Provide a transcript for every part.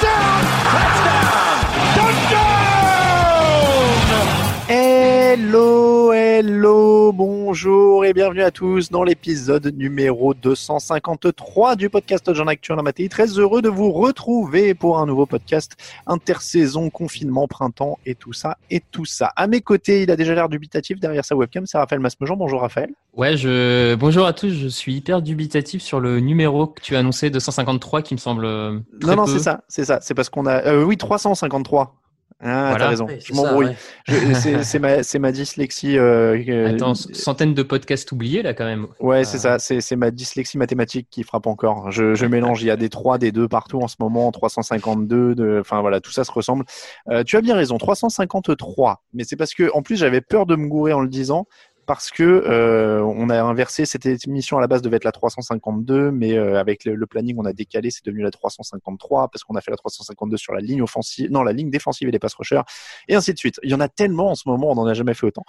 Touchdown! Touchdown! Hello, hello, bonjour et bienvenue à tous dans l'épisode numéro 253 du podcast Jean Actu en Matéi. Très heureux de vous retrouver pour un nouveau podcast intersaison, confinement, printemps et tout ça et tout ça. À mes côtés, il a déjà l'air dubitatif derrière sa webcam, c'est Raphaël Masmejean. Bonjour Raphaël. Ouais, je bonjour à tous. Je suis hyper dubitatif sur le numéro que tu as annoncé 253 qui me semble euh, très non, non, c'est ça, c'est ça. C'est parce qu'on a, euh, oui, 353. Ah, Voilà. t'as raison. Je m'embrouille. ouais. C'est- ma, dyslexie. euh, euh, Attends, centaines de podcasts oubliés là quand même. Ouais, c'est Euh, ça. C'est c'est ma dyslexie mathématique qui frappe encore. Je, je mélange. Il y a des 3, des 2 partout en ce moment. 352. De... Enfin voilà, tout ça se ressemble. Euh, tu as bien raison. 353. Mais c'est parce que en plus j'avais peur de me gourer en le disant parce que euh, on a inversé. Cette émission à la base devait être la 352, mais euh, avec le, le planning on a décalé. C'est devenu la 353 parce qu'on a fait la 352 sur la ligne offensive, non la ligne défensive et les pass rushers et ainsi de suite. Il y en a tellement en ce moment, on n'en a jamais fait autant.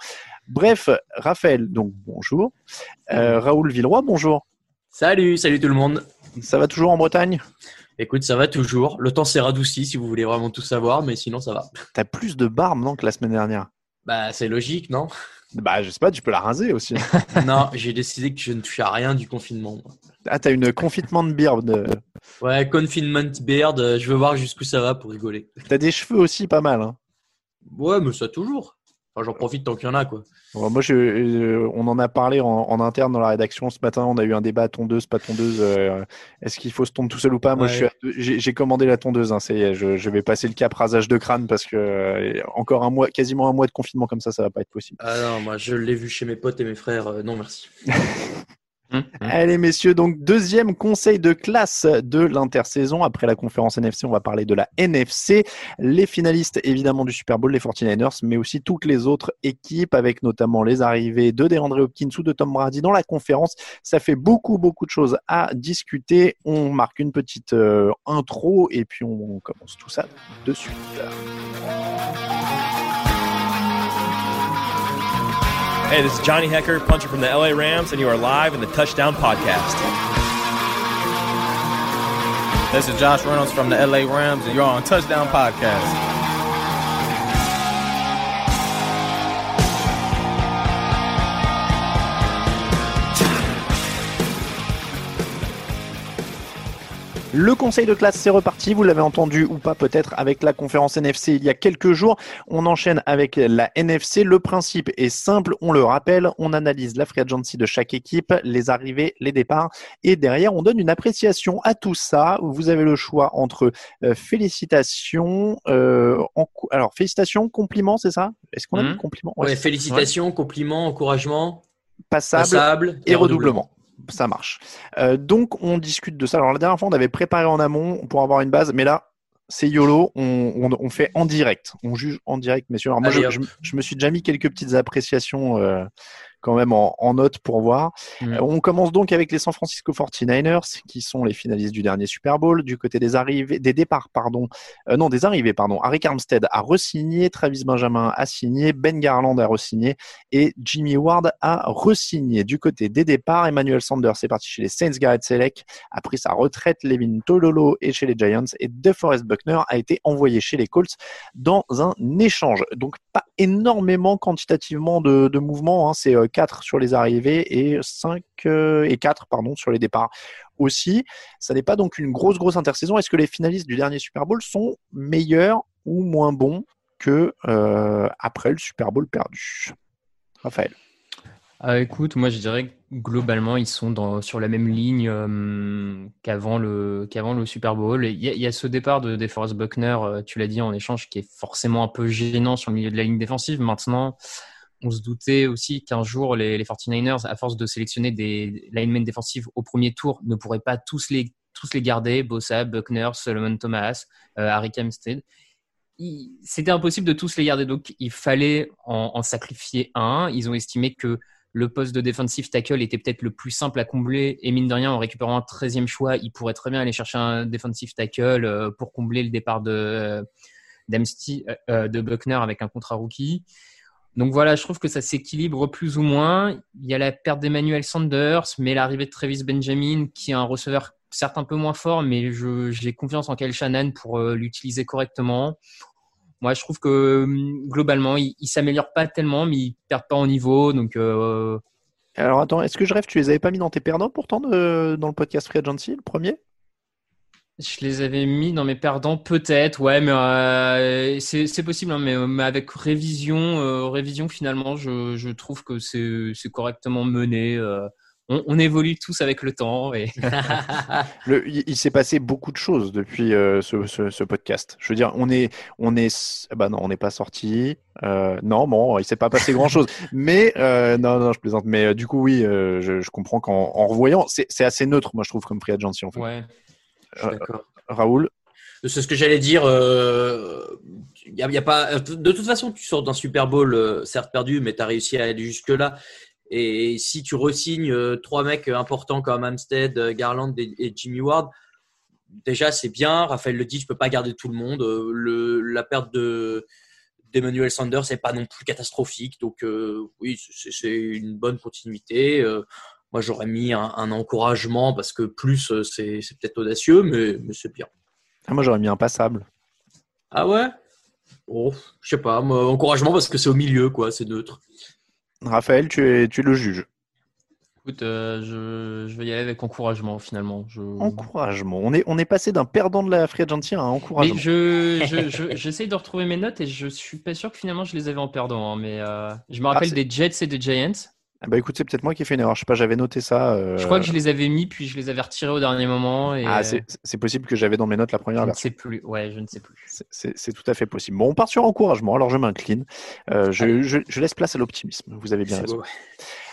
Bref, Raphaël, donc bonjour. Euh, Raoul Villeroy, bonjour. Salut, salut tout le monde. Ça va toujours en Bretagne? Écoute, ça va toujours. Le temps s'est radouci si vous voulez vraiment tout savoir, mais sinon ça va. T'as plus de barbe non que la semaine dernière? Bah, c'est logique, non? Bah je sais pas, tu peux la raser aussi. Non, j'ai décidé que je ne touche à rien du confinement. ah t'as une confitement de de- Ouais, confinement beard, je veux voir jusqu'où ça va pour rigoler. T'as des cheveux aussi pas mal. Hein. Ouais, mais ça toujours. Enfin, j'en profite tant qu'il y en a, quoi. Bon, moi je, euh, on en a parlé en, en interne dans la rédaction ce matin. On a eu un débat tondeuse pas tondeuse. euh, Est-ce qu'il faut se tondre tout seul ou pas? Moi Ouais. je suis à deux- j'ai commandé la tondeuse. Hein, ça y est, je, je vais passer le cap rasage de crâne parce que euh, encore un mois, quasiment un mois de confinement comme ça, ça va pas être possible. Ah non, moi je l'ai vu chez mes potes et mes frères. euh, non, merci. hum, hum. Allez messieurs, donc deuxième conseil de classe de l'intersaison. Après la conférence NFC, on va parler de la NFC. Les finalistes évidemment du Super Bowl, les 49ers, mais aussi toutes les autres équipes avec notamment les arrivées de DeAndre Hopkins ou de Tom Brady dans la conférence. Ça fait beaucoup beaucoup de choses à discuter. On marque une petite euh, intro et puis on commence tout ça de suite. Hey, this is Johnny Hecker, puncher from the LA Rams, and you are live in the Touchdown Podcast. This is Josh Reynolds from the LA Rams, and you're on Touchdown Podcast. Le conseil de classe, c'est reparti. Vous l'avez entendu ou pas peut-être avec la conférence NFC il y a quelques jours. On enchaîne avec la NFC. Le principe est simple. On le rappelle. On analyse la free agency de chaque équipe, les arrivées, les départs. Et derrière, on donne une appréciation à tout ça. Vous avez le choix entre euh, félicitations, euh, alors félicitations, compliments, c'est ça? Est-ce qu'on a Mhm. dit compliments? Ouais, félicitations, compliments, encouragement, Passable, passable et redoublement. Ça marche. Euh, donc, on discute de ça. Alors, la dernière fois, on avait préparé en amont pour avoir une base, mais là, c'est YOLO, on, on, on, fait en direct, on juge en direct, messieurs. Alors moi, je, je, je, me suis déjà mis quelques petites appréciations euh, quand même en, en note pour voir. Mm. Euh, on commence donc avec les San Francisco 49ers, qui sont les finalistes du dernier Super Bowl. Du côté des arrivées, des départs, pardon, euh, non, des arrivées, pardon. Harry Armstead a resigné, Travis Benjamin a signé, Ben Garland a resigné et Jimmy Ward a resigné. Du côté des départs, Emmanuel Sanders est parti chez les Saints, Garrett Selleck a pris sa retraite, Levin Tololo est chez les Giants et DeForest Buckner a été envoyé chez les Colts dans un échange. Donc pas énormément quantitativement de, de mouvements, hein. c'est euh, 4 sur les arrivées et 5 euh, et 4 pardon sur les départs aussi. Ça n'est pas donc une grosse grosse intersaison. Est-ce que les finalistes du dernier Super Bowl sont meilleurs ou moins bons que euh, après le Super Bowl perdu? Raphaël. Ah, écoute, moi je dirais que globalement ils sont dans, sur la même ligne euh, qu'avant le, qu'avant le Super Bowl. Il y, a, ce départ de DeForest Buckner, euh, tu l'as dit en échange, qui est forcément un peu gênant sur le milieu de la ligne défensive. Maintenant, on se doutait aussi qu'un jour les, les 49ers, à force de sélectionner des linemen défensifs au premier tour, ne pourraient pas tous les, garder. Bossa, Buckner, Solomon Thomas, euh, Harry Kempstead c'était impossible de tous les garder. Donc, il fallait en, en, sacrifier un. Ils ont estimé que le poste de defensive tackle était peut-être le plus simple à combler. Et mine de rien, en récupérant un 13e choix, il pourrait très bien aller chercher un defensive tackle euh, pour combler le départ de, euh, euh, de Buckner avec un contrat rookie. Donc voilà, je trouve que ça s'équilibre plus ou moins. Il y a la perte d'Emmanuel Sanders, mais l'arrivée de Travis Benjamin, qui est un receveur certes un peu moins fort, mais j'ai confiance en Kyle Shannon pour euh, l'utiliser correctement. Moi, je trouve que globalement, il, il s'améliore pas tellement, mais il perd pas en niveau. Donc, euh... alors attends, est-ce que je rêve Tu les avais pas mis dans tes perdants pourtant dans le podcast Free Agency, le premier? Je les avais mis dans mes perdants, peut-être, ouais, mais euh, c'est possible, hein, mais, mais, avec révision, euh, révision finalement, je, je trouve que c'est correctement mené. Euh, on, on, évolue tous avec le temps. Et... le, il, il s'est passé beaucoup de choses depuis euh, ce, ce, ce, podcast. Je veux dire, on est, on est, bah non, on n'est pas sorti. Euh, non, bon, il s'est pas passé grand chose. Mais euh, non, non, je plaisante. Mais euh, du coup, oui, je, je, comprends qu'en en revoyant, c'est assez neutre, moi, je trouve, comme free agency en fait. Ouais. D'accord. Raoul. C'est ce que j'allais dire. Il y a, y a, pas. De toute façon, tu sors d'un Super Bowl, certes perdu, mais tu as réussi à aller jusque là. Et si tu resignes euh, trois mecs importants comme Amstead, Garland et, et Jimmy Ward, déjà c'est bien. Raphaël le dit, je peux pas garder tout le monde. Le, la perte de d'Emmanuel Sanders n'est pas non plus catastrophique. Donc euh, oui, c'est une bonne continuité. Euh, moi j'aurais mis un, un, encouragement parce que plus c'est peut-être audacieux, mais, mais c'est bien. Ah, moi j'aurais mis un passable. Ah ouais? Oh, je sais pas, moi, encouragement parce que c'est au milieu, quoi, c'est neutre. Raphaël, tu es, tu es le juge. Écoute, euh, je, je, vais y aller avec encouragement finalement. Je... Encouragement. On est, on est passé d'un perdant de la free agency à un encouragement. Mais je, je, j'essaye de retrouver mes notes et je suis pas sûr que finalement je les avais en perdant. Hein, mais euh, je me rappelle ah, des Jets et des Giants. Ah bah écoute, c'est peut-être moi qui ai fait une erreur. Je sais pas, j'avais noté ça. Euh... Je crois que je les avais mis, puis je les avais retirés au dernier moment. Et... Ah, c'est possible que j'avais dans mes notes la première je version. Je ne sais plus. Ouais, je ne sais plus. C'est tout à fait possible. Bon, on part sur encouragement. Alors je m'incline. Euh, je, je, je, laisse place à l'optimisme. Vous avez bien raison. Beau, ouais.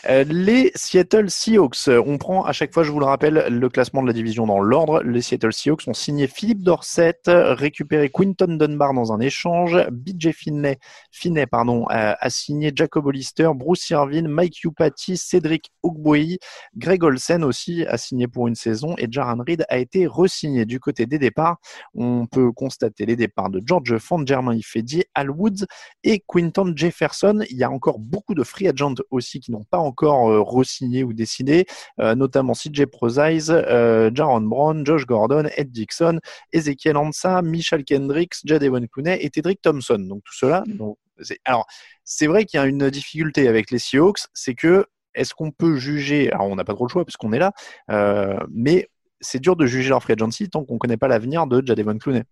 Euh, les Seattle Seahawks, on prend à chaque fois, je vous le rappelle, le classement de la division dans l'ordre. Les Seattle Seahawks ont signé Philippe Dorset, récupéré Quinton Dunbar dans un échange, BJ Finney, pardon, a, a signé Jacob Hollister, Bruce Irvin, Mike Upati, Cédric Ogboi, Greg Olsen aussi a signé pour une saison et Jaran Reed a été re-signé. Du côté des départs, on peut constater les départs de George Font, Germain Ifedi, Al Woods et Quinton Jefferson. Il y a encore beaucoup de free agents aussi qui n'ont pas encore euh, re-signé ou décidé, euh, notamment CJ Prozize, euh, Jaron Brown, Josh Gordon, Ed Dixon, Ezekiel Ansa, Michel Kendricks, Jadewan Clooney et Tedrick Thompson. Donc tout cela. Donc, alors, c'est vrai qu'il y a une difficulté avec les Seahawks, c'est que est-ce qu'on peut juger Alors, on n'a pas trop le choix puisqu'on est là, euh, mais c'est dur de juger leur free agency tant qu'on ne connaît pas l'avenir de Jadevon Clooney.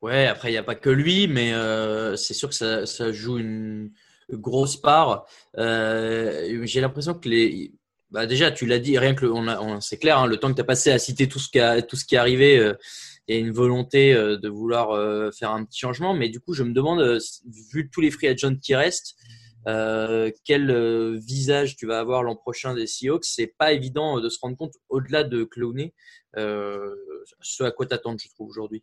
Ouais, après, il n'y a pas que lui, mais euh, c'est sûr que ça, ça, joue une grosse part. Euh, J'ai l'impression que les. Bah déjà, tu l'as dit, rien que le, on on, c'est clair, hein, le temps que tu as passé à citer tout ce qui, a, tout ce qui est arrivé, euh, il y a une volonté euh, de vouloir euh, faire un petit changement. Mais du coup, je me demande, euh, vu tous les free agents qui restent, euh, quel euh, visage tu vas avoir l'an prochain des Seahawks? C'est pas évident de se rendre compte, au-delà de Clowney, euh, ce à quoi t'attendre, je trouve, aujourd'hui.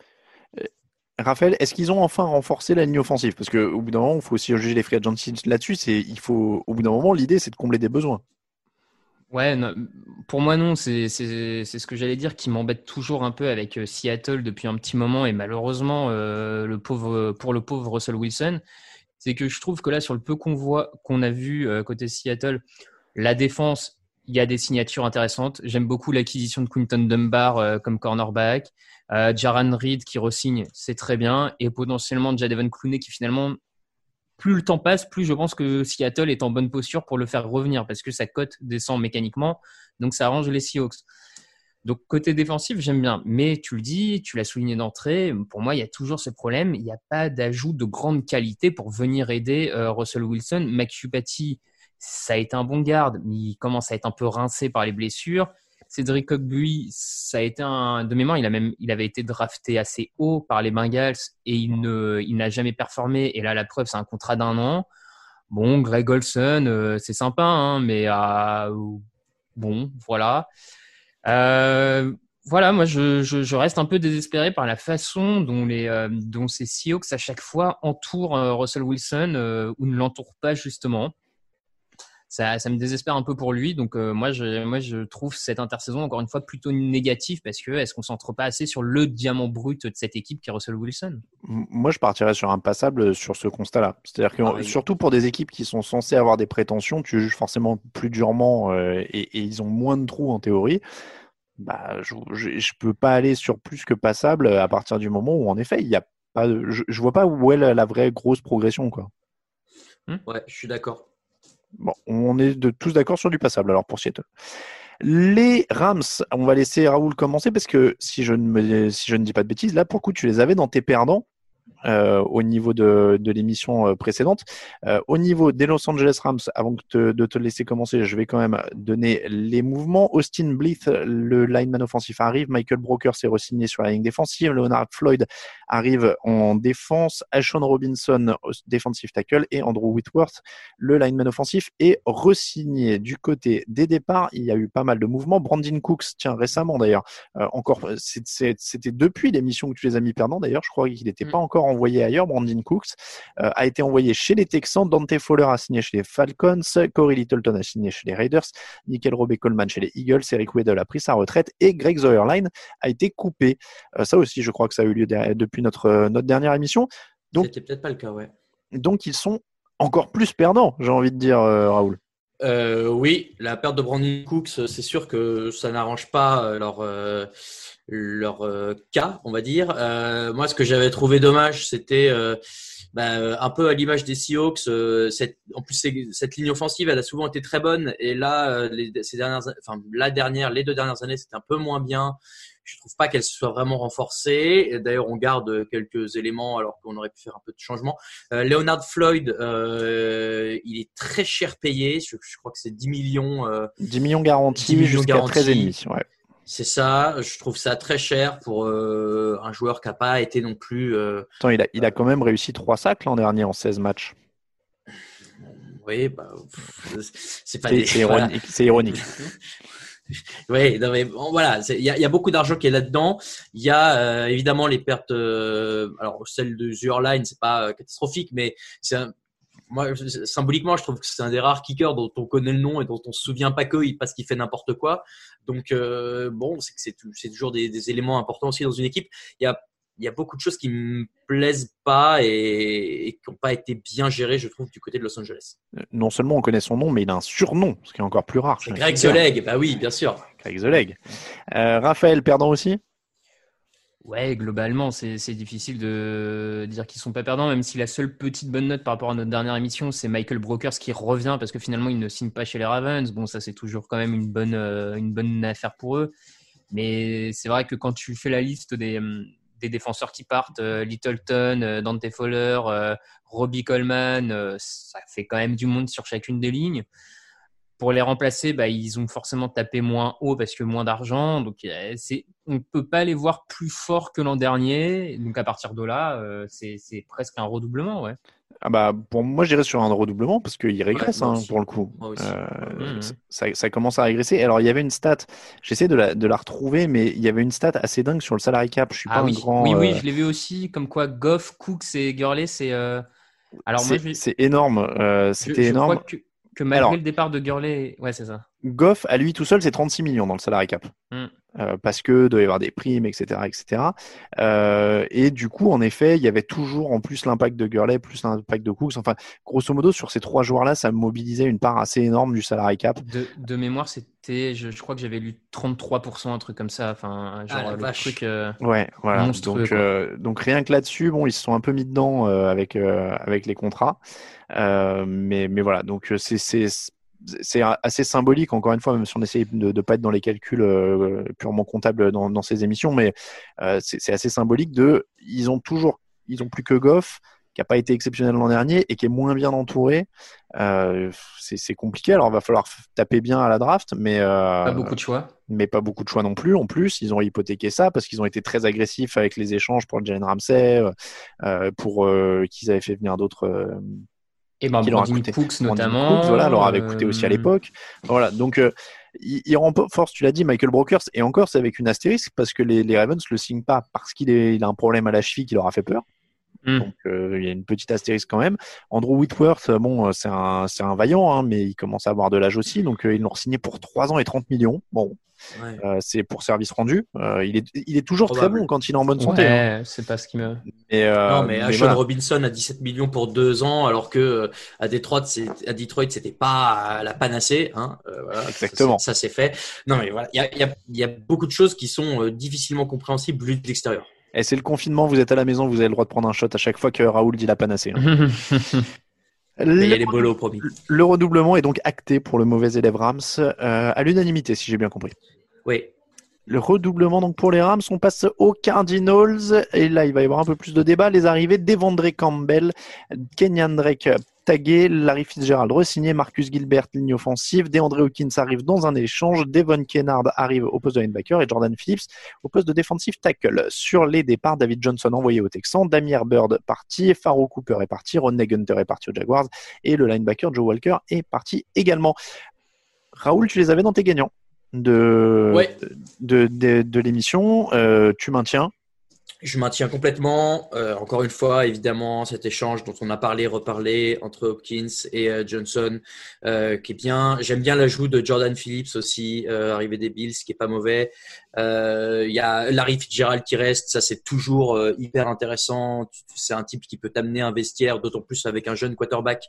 Raphaël, est-ce qu'ils ont enfin renforcé la ligne offensive? Parce qu'au bout d'un moment, il faut aussi juger les free agents là-dessus. C'est, il faut, au bout d'un moment, l'idée, c'est de combler des besoins. Ouais, pour moi non, c'est ce que j'allais dire qui m'embête toujours un peu avec euh, Seattle depuis un petit moment et malheureusement euh, le pauvre, pour le pauvre Russell Wilson, c'est que je trouve que là sur le peu qu'on voit qu'on a vu euh, côté Seattle, la défense, il y a des signatures intéressantes. J'aime beaucoup l'acquisition de Quinton Dunbar comme cornerback, Jaran Reed qui resigne, c'est très bien et potentiellement Jadeven Clooney qui finalement plus le temps passe, plus je pense que Seattle est en bonne posture pour le faire revenir parce que sa cote descend mécaniquement, donc ça arrange les Seahawks. Donc côté défensif, j'aime bien, mais tu le dis, tu l'as souligné d'entrée, pour moi il y a toujours ce problème, il n'y a pas d'ajout de grande qualité pour venir aider euh, Russell Wilson. McHugh ça a été un bon garde, mais il commence à être un peu rincé par les blessures. Cédric Ogbuy, ça a été un de mémoire, il a même il avait été drafté assez haut par les Bengals et il ne il n'a jamais performé et là la preuve c'est un contrat d'un an. Bon, Greg Olson, euh, c'est sympa hein, mais euh, bon, voilà. Euh, voilà, moi je, je, reste un peu désespéré par la façon dont les dont ces Seahawks à chaque fois entourent Russell Wilson ou ne l'entourent pas justement ça, ça, me désespère un peu pour lui. Donc euh, moi, je, moi, je trouve cette intersaison encore une fois plutôt négative parce que est-ce qu'on s'entre pas assez sur le diamant brut de cette équipe qui est Russell Wilson Moi, je partirais sur un passable sur ce constat-là. C'est-à-dire que ah surtout pour des équipes qui sont censées avoir des prétentions, tu juges forcément plus durement euh, et, et, ils ont moins de trous en théorie. Bah, je, je, peux pas aller sur plus que passable à partir du moment où en effet il y a pas, je, je vois pas où est la, la vraie grosse progression quoi. Ouais, je suis d'accord. Bon, on est de, tous d'accord sur du passable alors pour Seattle. Les Rams, on va laisser Raoul commencer parce que si je ne si je ne dis pas de bêtises, là pour coup tu les avais dans tes perdants. Euh, au niveau de, de l'émission euh, précédente. Euh, au niveau des Los Angeles Rams, avant de te laisser commencer, je vais quand même donner les mouvements. Austin Blythe, le lineman offensif, arrive. Michael Broker s'est re-signé sur la ligne défensive. Leonard Floyd arrive en défense. Ashon Robinson, defensive tackle. Et Andrew Whitworth, le lineman offensif, est re-signé. Du côté des départs, il y a eu pas mal de mouvements. Brandon Cooks, tiens, récemment d'ailleurs, encore, c'était depuis l'émission que tu les as mis perdants d'ailleurs. Je crois qu'il n'était mm. pas encore en envoyé ailleurs. Brandon Cooks euh, a été envoyé chez les Texans. Dante Fowler a signé chez les Falcons. Corey Littleton a signé chez les Raiders. Nickel Robey Coleman chez les Eagles. Eric Weddle a pris sa retraite. Et Greg Zoerline a été coupé. Euh, ça aussi, je crois que ça a eu lieu depuis notre, euh, notre dernière émission. Donc, C'était peut-être pas le cas, ouais. Donc, ils sont encore plus perdants, j'ai envie de dire, Raoul. Oui, la perte de Brandon Cooks, c'est sûr que ça n'arrange pas leur, leur euh, cas, on va dire. Euh, moi, ce que j'avais trouvé dommage, c'était euh, bah, un peu à l'image des Seahawks. En plus, cette ligne offensive, elle a souvent été très bonne, et là, ces dernières, enfin la dernière, les deux dernières années, c'était un peu moins bien. Je trouve pas qu'elle soit vraiment renforcée. D'ailleurs, on garde quelques éléments alors qu'on aurait pu faire un peu de changement. Leonard Floyd, il est très cher payé. Je, crois que c'est 10 millions. 10 millions garantis jusqu'à 13,5. Ouais. C'est ça, je trouve ça très cher pour euh, un joueur qui n'a pas été non plus. Euh, Attends, il a, il a quand même réussi 3 sacs l'an dernier en 16 matchs. Oui, bah, c'est pas C'est ironique. C'est ironique. oui, non mais voilà, il y, y a, beaucoup d'argent qui est là-dedans. Il y a euh, évidemment les pertes. alors celle de Zurline, c'est pas catastrophique, mais c'est moi, symboliquement, je trouve que c'est un des rares kickers dont on connaît le nom et dont on se souvient pas que parce qu'il fait n'importe quoi. Donc, euh, bon, c'est c'est toujours des, éléments importants aussi dans une équipe. Il y a, il y a beaucoup de choses qui me plaisent pas et, qui n'ont pas été bien gérées, je trouve, du côté de Los Angeles. Euh, non seulement on connaît son nom, mais il a un surnom, ce qui est encore plus rare. Greg The Leg, bah oui, bien sûr. Greg The Leg. Euh, Raphaël, perdant aussi? Ouais, globalement, c'est difficile de dire qu'ils sont pas perdants, même si la seule petite bonne note par rapport à notre dernière émission, c'est Michael Brokers qui revient parce que finalement, il ne signe pas chez les Ravens. Bon, ça, c'est toujours quand même une bonne, euh, une bonne affaire pour eux. Mais c'est vrai que quand tu fais la liste des, hum, des défenseurs qui partent, euh, Littleton, euh, Dante Fowler, Robbie Coleman, ça fait quand même du monde sur chacune des lignes pour les remplacer, bah, ils ont forcément tapé moins haut parce que moins d'argent. Donc, on ne peut pas les voir plus forts que l'an dernier. Donc, à partir de là, euh, c'est, presque un redoublement. Ouais. Ah bah, pour moi, j'irais sur un redoublement parce qu'il régresse hein, pour le coup. Euh, Mhm. ça, ça commence à régresser. Alors, il y avait une stat, j'essaie de la, de la retrouver, mais il y avait une stat assez dingue sur le salary cap. Je suis pas Ah un oui, grand. oui, oui, euh, je l'ai vu aussi, comme quoi Goff, Cooks et Gurley, c'est. euh, Alors moi, c'est je, énorme. je- C'était je énorme. crois que, que malgré Alors- le départ de Gurley, ouais, c'est ça. Goff, à lui tout seul, c'est 36 millions dans le salary cap. Mm. Euh, parce que doit y avoir des primes, etc., etc. Euh, et du coup, en effet, il y avait toujours en plus l'impact de Gurley, plus l'impact de Cooks. Enfin, grosso modo, sur ces trois joueurs-là, ça mobilisait une part assez énorme du salary cap. De, de mémoire, c'était, je, je crois que j'avais lu 33%, un truc comme ça. Enfin, genre Ah, le vache. truc. euh, Ouais, voilà. Donc, euh, donc rien que là-dessus, bon, ils se sont un peu mis dedans euh, avec euh, avec les contrats, Euh, mais mais voilà. Donc c'est c'est assez symbolique. Encore une fois, même si on essaye de ne pas être dans les calculs euh, purement comptables dans, dans ces émissions, mais euh, c'est assez symbolique de. Ils ont toujours, ils ont plus que Goff qui a pas été exceptionnel l'an dernier et qui est moins bien entouré. Euh, c'est compliqué. Alors, il va falloir taper bien à la draft, mais euh, Pas beaucoup de choix. mais pas beaucoup de choix non plus. En plus, ils ont hypothéqué ça parce qu'ils ont été très agressifs avec les échanges pour Jalen Ramsey, euh, pour qu'ils avaient fait venir d'autres. Euh, Et ben, qui leur a coûté- Cooks notamment. Cooks, voilà, leur avait coûté aussi à euh, l'époque. Voilà, donc euh, il, il renforce, tu l'as dit, Michael Brokers, et encore c'est avec une astérisque parce que les, les Ravens le signent pas parce qu'il il a un problème à la cheville qui leur a fait peur. Hmm. Donc euh, il y a une petite astérisque quand même. Andrew Whitworth, euh, bon, euh, c'est un, c'est un vaillant, hein, mais il commence à avoir de l'âge aussi, donc euh, ils l'ont signé pour 3 ans et 30 millions. Bon, Ouais. euh, c'est pour service rendu. Euh, il, est, il est toujours Probable. très bon quand il est en bonne santé. hein. Ouais, c'est pas ce qui me. Mais, euh, non, mais, mais voilà. Robinson à 17 millions pour deux ans, alors que euh, à Detroit, c'est, à Detroit, c'était pas la panacée. Hein. Euh, voilà, Exactement. Ça, c'est- ça, c'est fait. Non, mais voilà, il y a, il y, a, il y a beaucoup de choses qui sont euh, difficilement compréhensibles vu de l'extérieur. Et c'est le confinement, vous êtes à la maison, vous avez le droit de prendre un shot à chaque fois que Raoul dit la panacée. hein. Y a Le, les bolos promis. le redoublement est donc acté pour le mauvais élève Rams euh, à l'unanimité, si j'ai bien compris. Oui. Le redoublement donc pour les Rams, on passe aux Cardinals et là il va y avoir un peu plus de débat. Les arrivées d'Evandre Campbell, Kenyan Drake tagué, Larry Fitzgerald re-signé, Marcus Gilbert ligne offensive, DeAndre Hawkins arrive dans un échange, Devon Kennard arrive au poste de linebacker et Jordan Phillips au poste de defensive tackle. Sur les départs, David Johnson envoyé au Texans, Damir Bird parti, Faro Cooper est parti, Rodney Gunter est parti aux Jaguars et le linebacker Joe Walker est parti également. Raoul, tu les avais dans tes gagnants de, Ouais. de, de, de l'émission. Euh, tu maintiens Je maintiens complètement. Euh, encore une fois, évidemment, cet échange dont on a parlé, reparlé entre Hopkins et euh, Johnson, euh, qui est bien. J'aime bien l'ajout de Jordan Phillips aussi, euh, arrivé des Bills, qui est pas mauvais. Euh, Il y a Larry Fitzgerald qui reste, ça c'est toujours hyper intéressant. C'est un type qui peut t'amener un vestiaire, d'autant plus avec un jeune quarterback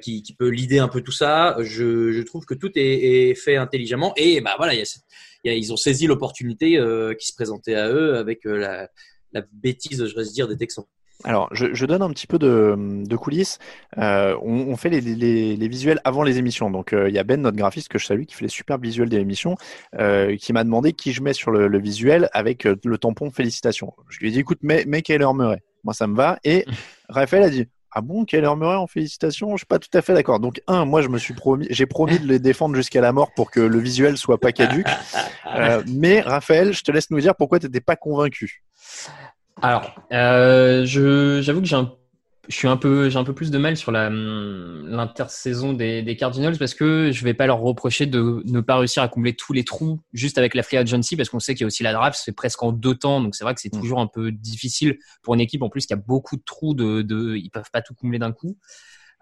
qui, qui peut leader un peu tout ça. Je, je trouve que tout est, est fait intelligemment et bah voilà, il y a cette- ils ont saisi l'opportunité euh, qui se présentait à eux avec euh, la, la bêtise, je reste dire, des Texans. Alors, je, je donne un petit peu de, de coulisses. Euh, on, on fait les, les, les visuels avant les émissions. Donc, euh, il y a Ben, notre graphiste, que je salue, qui fait les superbes visuels des émissions, euh, qui m'a demandé qui je mets sur le, le visuel avec le tampon félicitations. Je lui ai dit, écoute, mets, mets Kyler Murray. Moi, ça me va. Et Raphaël a dit, ah bon, Kyler Murray en félicitations Je suis pas tout à fait d'accord. Donc, un, moi, je me suis promis, j'ai promis de les défendre jusqu'à la mort pour que le visuel soit pas caduque. Euh, mais Raphaël, je te laisse nous dire pourquoi tu n'étais pas convaincu. Alors, euh, je, j'avoue que j'ai un, je suis un peu, j'ai un peu plus de mal sur la, hum, l'intersaison des, des Cardinals parce que je vais pas leur reprocher de ne pas réussir à combler tous les trous juste avec la free agency parce qu'on sait qu'il y a aussi la draft, c'est presque en deux temps, donc c'est vrai que c'est Mm. toujours un peu difficile pour une équipe en plus qui a beaucoup de trous de, de ils peuvent pas tout combler d'un coup.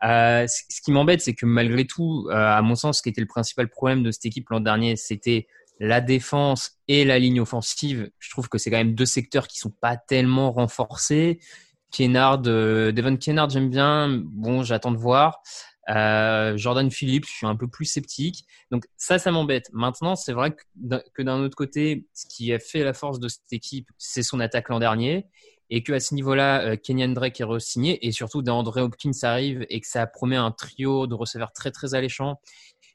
Euh, ce ce qui m'embête, c'est que malgré tout, euh, à mon sens, ce qui était le principal problème de cette équipe l'an dernier, c'était la défense et la ligne offensive. Je trouve que c'est quand même deux secteurs qui sont pas tellement renforcés. Kennard, euh, Devon Kennard, j'aime bien. Bon, j'attends de voir. Euh, Jordan Phillips, je suis un peu plus sceptique. Donc ça, ça m'embête. Maintenant, c'est vrai que d'un autre côté, ce qui a fait la force de cette équipe, c'est son attaque l'an dernier. Et que à ce niveau-là, euh, Kenyan Drake est re-signé et surtout d'Andre Hopkins arrive et que ça promet un trio de receveurs très très alléchant.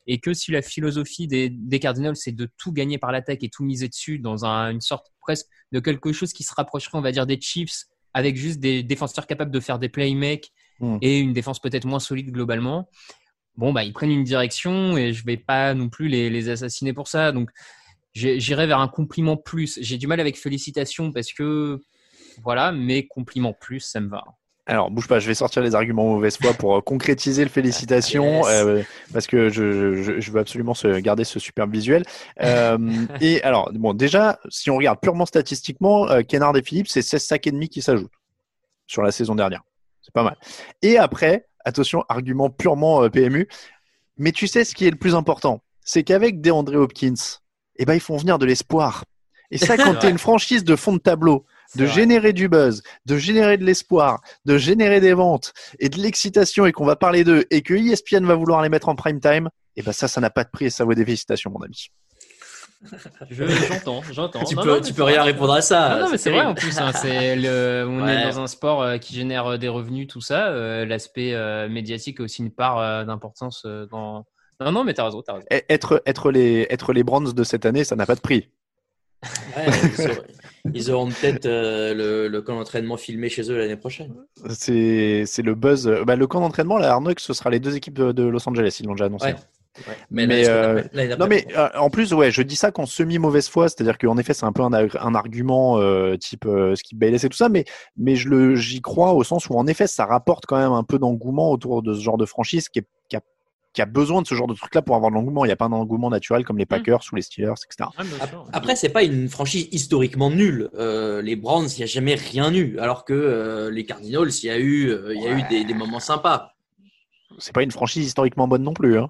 Et que si la philosophie des, des Cardinals, c'est de tout gagner par l'attaque et tout miser dessus dans un- une sorte presque de quelque chose qui se rapprocherait, on va dire, des Chiefs, avec juste des défenseurs capables de faire des playmakes Mm. et une défense peut-être moins solide globalement. Bon, bah, ils prennent une direction et je vais pas non plus les, les assassiner pour ça. Donc, j'irai vers un compliment plus. J'ai du mal avec félicitations parce que, voilà, mais compliment plus, ça me va. Alors, bouge pas, je vais sortir les arguments mauvaise foi pour euh, concrétiser le félicitation, Yes. euh, parce que je, je, je veux absolument se garder ce superbe visuel. Euh, et alors, bon, déjà, si on regarde purement statistiquement, euh, Kennard et Philippe, c'est 16 sacs et demi qui s'ajoutent sur la saison dernière. C'est pas mal. Et après, attention, argument purement euh, PMU, mais tu sais ce qui est le plus important, c'est qu'avec DeAndre Hopkins, eh ben, ils font venir de l'espoir. Et ça, quand t'es une franchise de fond de tableau, de générer du buzz, de générer de l'espoir, de générer des ventes et de l'excitation et qu'on va parler d'eux et que ESPN va vouloir les mettre en prime time, et ben ça, ça n'a pas de prix et ça vaut des félicitations, mon ami. Je- J'entends, j'entends. Tu Non, peux, non, tu peux rien vrai. répondre à ça. Non, non, mais c'est vrai en plus. hein, c'est le, on Ouais. est dans un sport euh, qui génère euh, des revenus, tout ça. euh, L'aspect euh, médiatique a aussi une part euh, d'importance euh, dans. Non, non, mais t'as raison, t'as raison. Être, être, les, être les Browns de cette année, ça n'a pas de prix. Ouais, ils auront- peut-être euh, le, le camp d'entraînement filmé chez eux l'année prochaine. C'est c'est le buzz. Bah, le camp d'entraînement, la Arnox, ce sera les deux équipes de, de Los Angeles, ils l'ont déjà annoncé. Ouais. Ouais. Mais, euh, Non mais euh, en plus ouais je dis ça qu'en semi mauvaise foi c'est-à-dire qu'en effet c'est un peu un, ar- un argument euh, type euh, Skip Bayless et tout ça mais mais je le j'y crois au sens où en effet ça rapporte quand même un peu d'engouement autour de ce genre de franchise qui, est- qui a qui a besoin de ce genre de truc là pour avoir de l'engouement il n'y a pas d'engouement naturel comme les Packers ou les Steelers etc Après, c'est pas une franchise historiquement nulle. Euh, les Browns, il n'y a jamais rien eu. Alors que euh, les Cardinals, il y a eu, euh, il y a eu des, des moments sympas. c'est pas une franchise historiquement bonne non plus hein.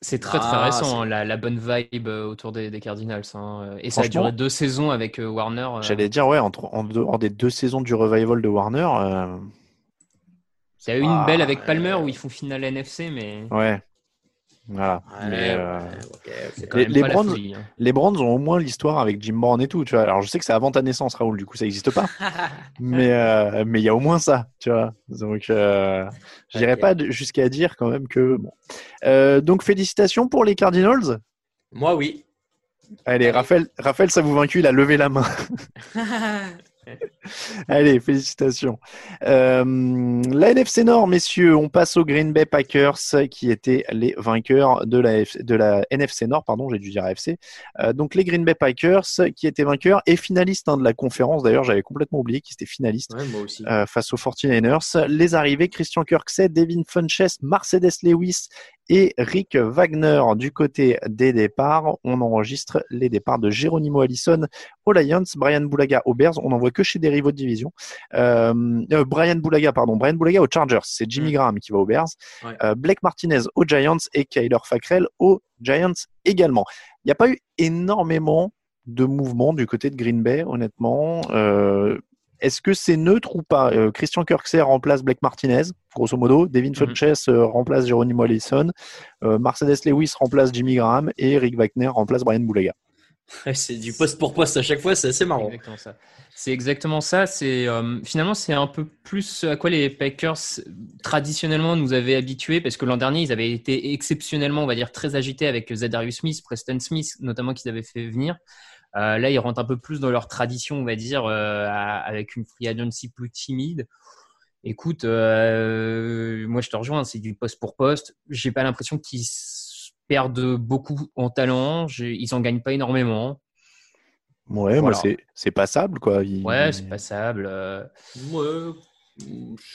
C'est très très Ah, récent, hein, la, la bonne vibe autour des, des Cardinals. hein, Et ça a duré deux saisons avec euh, Warner. euh, j'allais dire ouais entre en dehors des deux saisons du revival de Warner euh, Il y a eu une Ah, belle avec Palmer euh, où ils font finale NFC, mais ouais voilà Ouais, mais euh, les- les hein. les ont au moins l'histoire avec Jim Brown et tout, tu vois. Alors je sais que c'est avant ta naissance, Raoul, du coup ça n'existe pas. mais euh, mais il y a au moins ça, tu vois. Donc euh, je dirais Ok. pas jusqu'à dire quand même que bon. Donc félicitations pour les Cardinals. Moi, oui. Allez, Raphaël, Raphaël, ça vous vaincu, il a levé la main. Allez, félicitations. Euh, la NFC Nord, messieurs, on passe aux Green Bay Packers qui étaient les vainqueurs de la, F- de la NFC Nord, pardon, j'ai dû dire AFC. Euh, donc les Green Bay Packers qui étaient vainqueurs et finalistes hein, de la conférence. D'ailleurs, j'avais complètement oublié qu'ils étaient finalistes Ouais, moi aussi. euh, face aux 49ers. Les arrivées, Christian Kirksey, Devin Funches, Mercedes Lewis et Rick Wagner du côté des départs. On enregistre les départs de Geronimo Allison aux Lions, Brian Boulaga aux Bears. On n'en voit que chez des rivaux de division. Euh, euh, Brian Boulaga, pardon, Brian Boulaga aux Chargers. C'est Jimmy Mm. Graham qui va aux Bears. Ouais. Euh, Blake Martinez aux Giants et Kyler Fackrell aux Giants également. Il n'y a pas eu énormément de mouvements du côté de Green Bay, honnêtement. Euh, est-ce que c'est neutre ou pas? Euh, Christian Kirksey remplace Blake Martinez, grosso modo. Devin. Funches euh, remplace Geronimo Allison. Mercedes Lewis remplace Jimmy Graham. Et Rick Wagner remplace Brian Boulaga. C'est du poste pour poste à chaque fois, c'est assez marrant. C'est exactement ça. C'est euh, finalement c'est un peu plus à quoi les Packers traditionnellement nous avaient habitués parce que l'an dernier ils avaient été exceptionnellement, on va dire, très agités avec Zadarius Smith, Preston Smith notamment qu'ils avaient fait venir. Euh, là ils rentrent un peu plus dans leur tradition, on va dire, euh, avec une free agency plus timide. Écoute, moi je te rejoins, c'est du poste pour poste. J'ai pas l'impression qu'ils perdent beaucoup en talent. Ils en gagnent pas énormément. Ouais, moi, Voilà. c'est, c'est passable, quoi. Il- Ouais, c'est passable. euh, Ouais,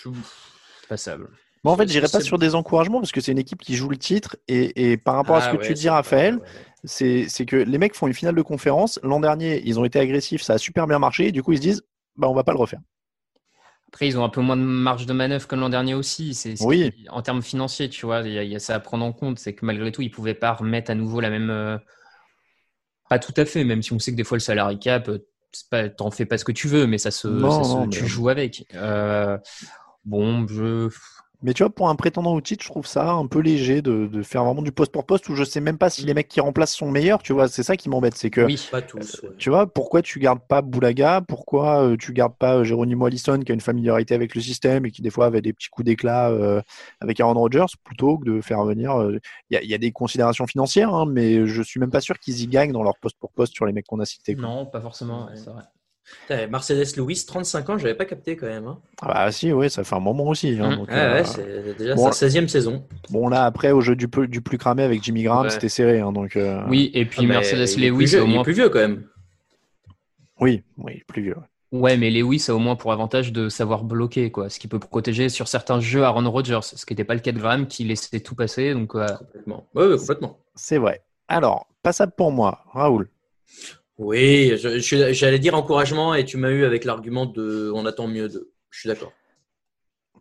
je- passable. Moi, en fait, j'irai pas sur des encouragements parce que c'est une équipe qui joue le titre. Et, et par rapport à ce Ah que ouais, tu dis, Raphaël, ouais, ouais. c'est, c'est que les mecs font une finale de conférence. L'an dernier, ils ont été agressifs, ça a super bien marché. Et du coup, ils se disent, bah, on va pas le refaire. Après, ils ont un peu moins de marge de manœuvre que l'an dernier aussi. C'est Oui. qui- en termes financiers, tu vois, il y, a- il y a ça à prendre en compte. C'est que malgré tout, ils pouvaient pas remettre à nouveau la même. euh, Pas tout à fait, même si on sait que des fois le salary cap, euh, c'est pas, t'en fais pas ce que tu veux, mais ça se, Non, ça se- non, tu mais- joues avec. Euh, bon, je. Mais tu vois, pour un prétendant au titre, je trouve ça un peu léger de, de faire vraiment du poste pour poste où je sais même pas si les mecs qui remplacent sont meilleurs. Tu vois, c'est ça qui m'embête. C'est que, Oui. Pas tous. ouais. tu vois, pourquoi tu gardes pas Boulaga? Pourquoi euh, tu gardes pas euh, Geronimo Allison qui a une familiarité avec le système et qui des fois avait des petits coups d'éclat euh, avec Aaron Rodgers plutôt que de faire venir. euh, Il y, a, il y a des considérations financières, hein, mais je suis même pas sûr qu'ils y gagnent dans leur poste pour poste sur les mecs qu'on a cités. quoi. Non, pas forcément. Ouais. c'est vrai. Mercedes Lewis, 35 ans, j'avais pas capté quand même. hein. Ah bah si, oui, ça fait un moment aussi. hein, donc, Ouais, euh, ouais, c'est déjà bon, sa 16e saison. Bon là après au jeu du, peu- du plus cramé avec Jimmy Graham, Ouais. c'était serré. hein, donc euh, Oui, et puis Ah, mais Mercedes Lewis, au il est moins. plus vieux quand même. oui, oui, plus vieux. ouais. Ouais, mais Lewis a au moins pour avantage de savoir bloquer, quoi, ce qui peut protéger sur certains jeux Aaron Rodgers, ce qui n'était pas le cas de Graham qui laissait tout passer. Donc, euh, Complètement. Ouais, ouais, complètement. C'est vrai. Alors, passable pour moi, Raoul. Oui, j'allais dire encouragement et tu m'as eu avec l'argument de on attend mieux de. Je suis d'accord.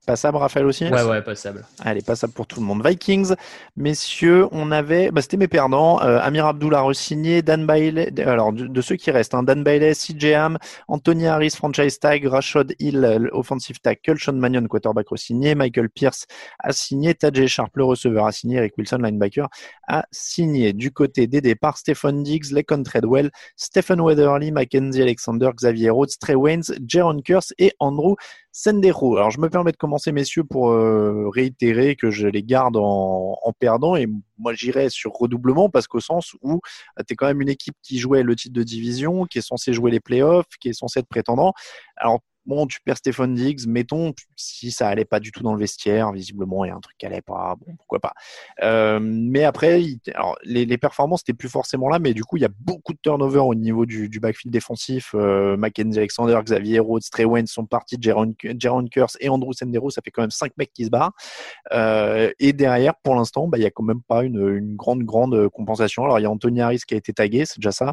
Passable, Raphaël aussi ouais, ouais, passable. Allez, passable pour tout le monde. Vikings, messieurs, on avait, bah, c'était mes perdants. Euh, Amir Abdullah re-signé, Dan Bailey, alors de, de ceux qui restent, hein, Dan Bailey, CJ Ham, Anthony Harris, franchise tag, Rashad Hill, euh, offensive tackle, Sean Mannion, quarterback re-signé, Michael Pierce a signé, Tajay Sharp, le receveur a signé, Eric Wilson, linebacker, a signé. Du côté des départs, Stephen Diggs, Lekon Treadwell, Stephen Weatherly, Mackenzie Alexander, Xavier Rhodes, Trey Waynes, Jaron Curse et Andrew Sendero. Alors, je me permets de commencer, messieurs, pour euh, réitérer que je les garde en, perdant. Et moi, j'irais sur redoublement parce qu'au sens où tu es quand même une équipe qui jouait le titre de division, qui est censée jouer les playoffs, qui est censée être prétendant. Alors, bon, tu perds Stephen Diggs, mettons, si ça allait pas du tout dans le vestiaire, visiblement, il y a un truc qui allait pas, bon, pourquoi pas. Euh, mais après, alors, les, performances n'étaient plus forcément là, mais du coup, il y a beaucoup de turnover au niveau du, backfield défensif. Euh, Mackenzie Alexander, Xavier Rhodes, Trey sont partis, Jaron, Jaron Curse et Andrew Sendero, ça fait quand même cinq mecs qui se barrent. Euh, et derrière, pour l'instant, bah, il y a quand même pas une, une grande, grande compensation. Alors, il y a Anthony Harris qui a été tagué, c'est déjà ça,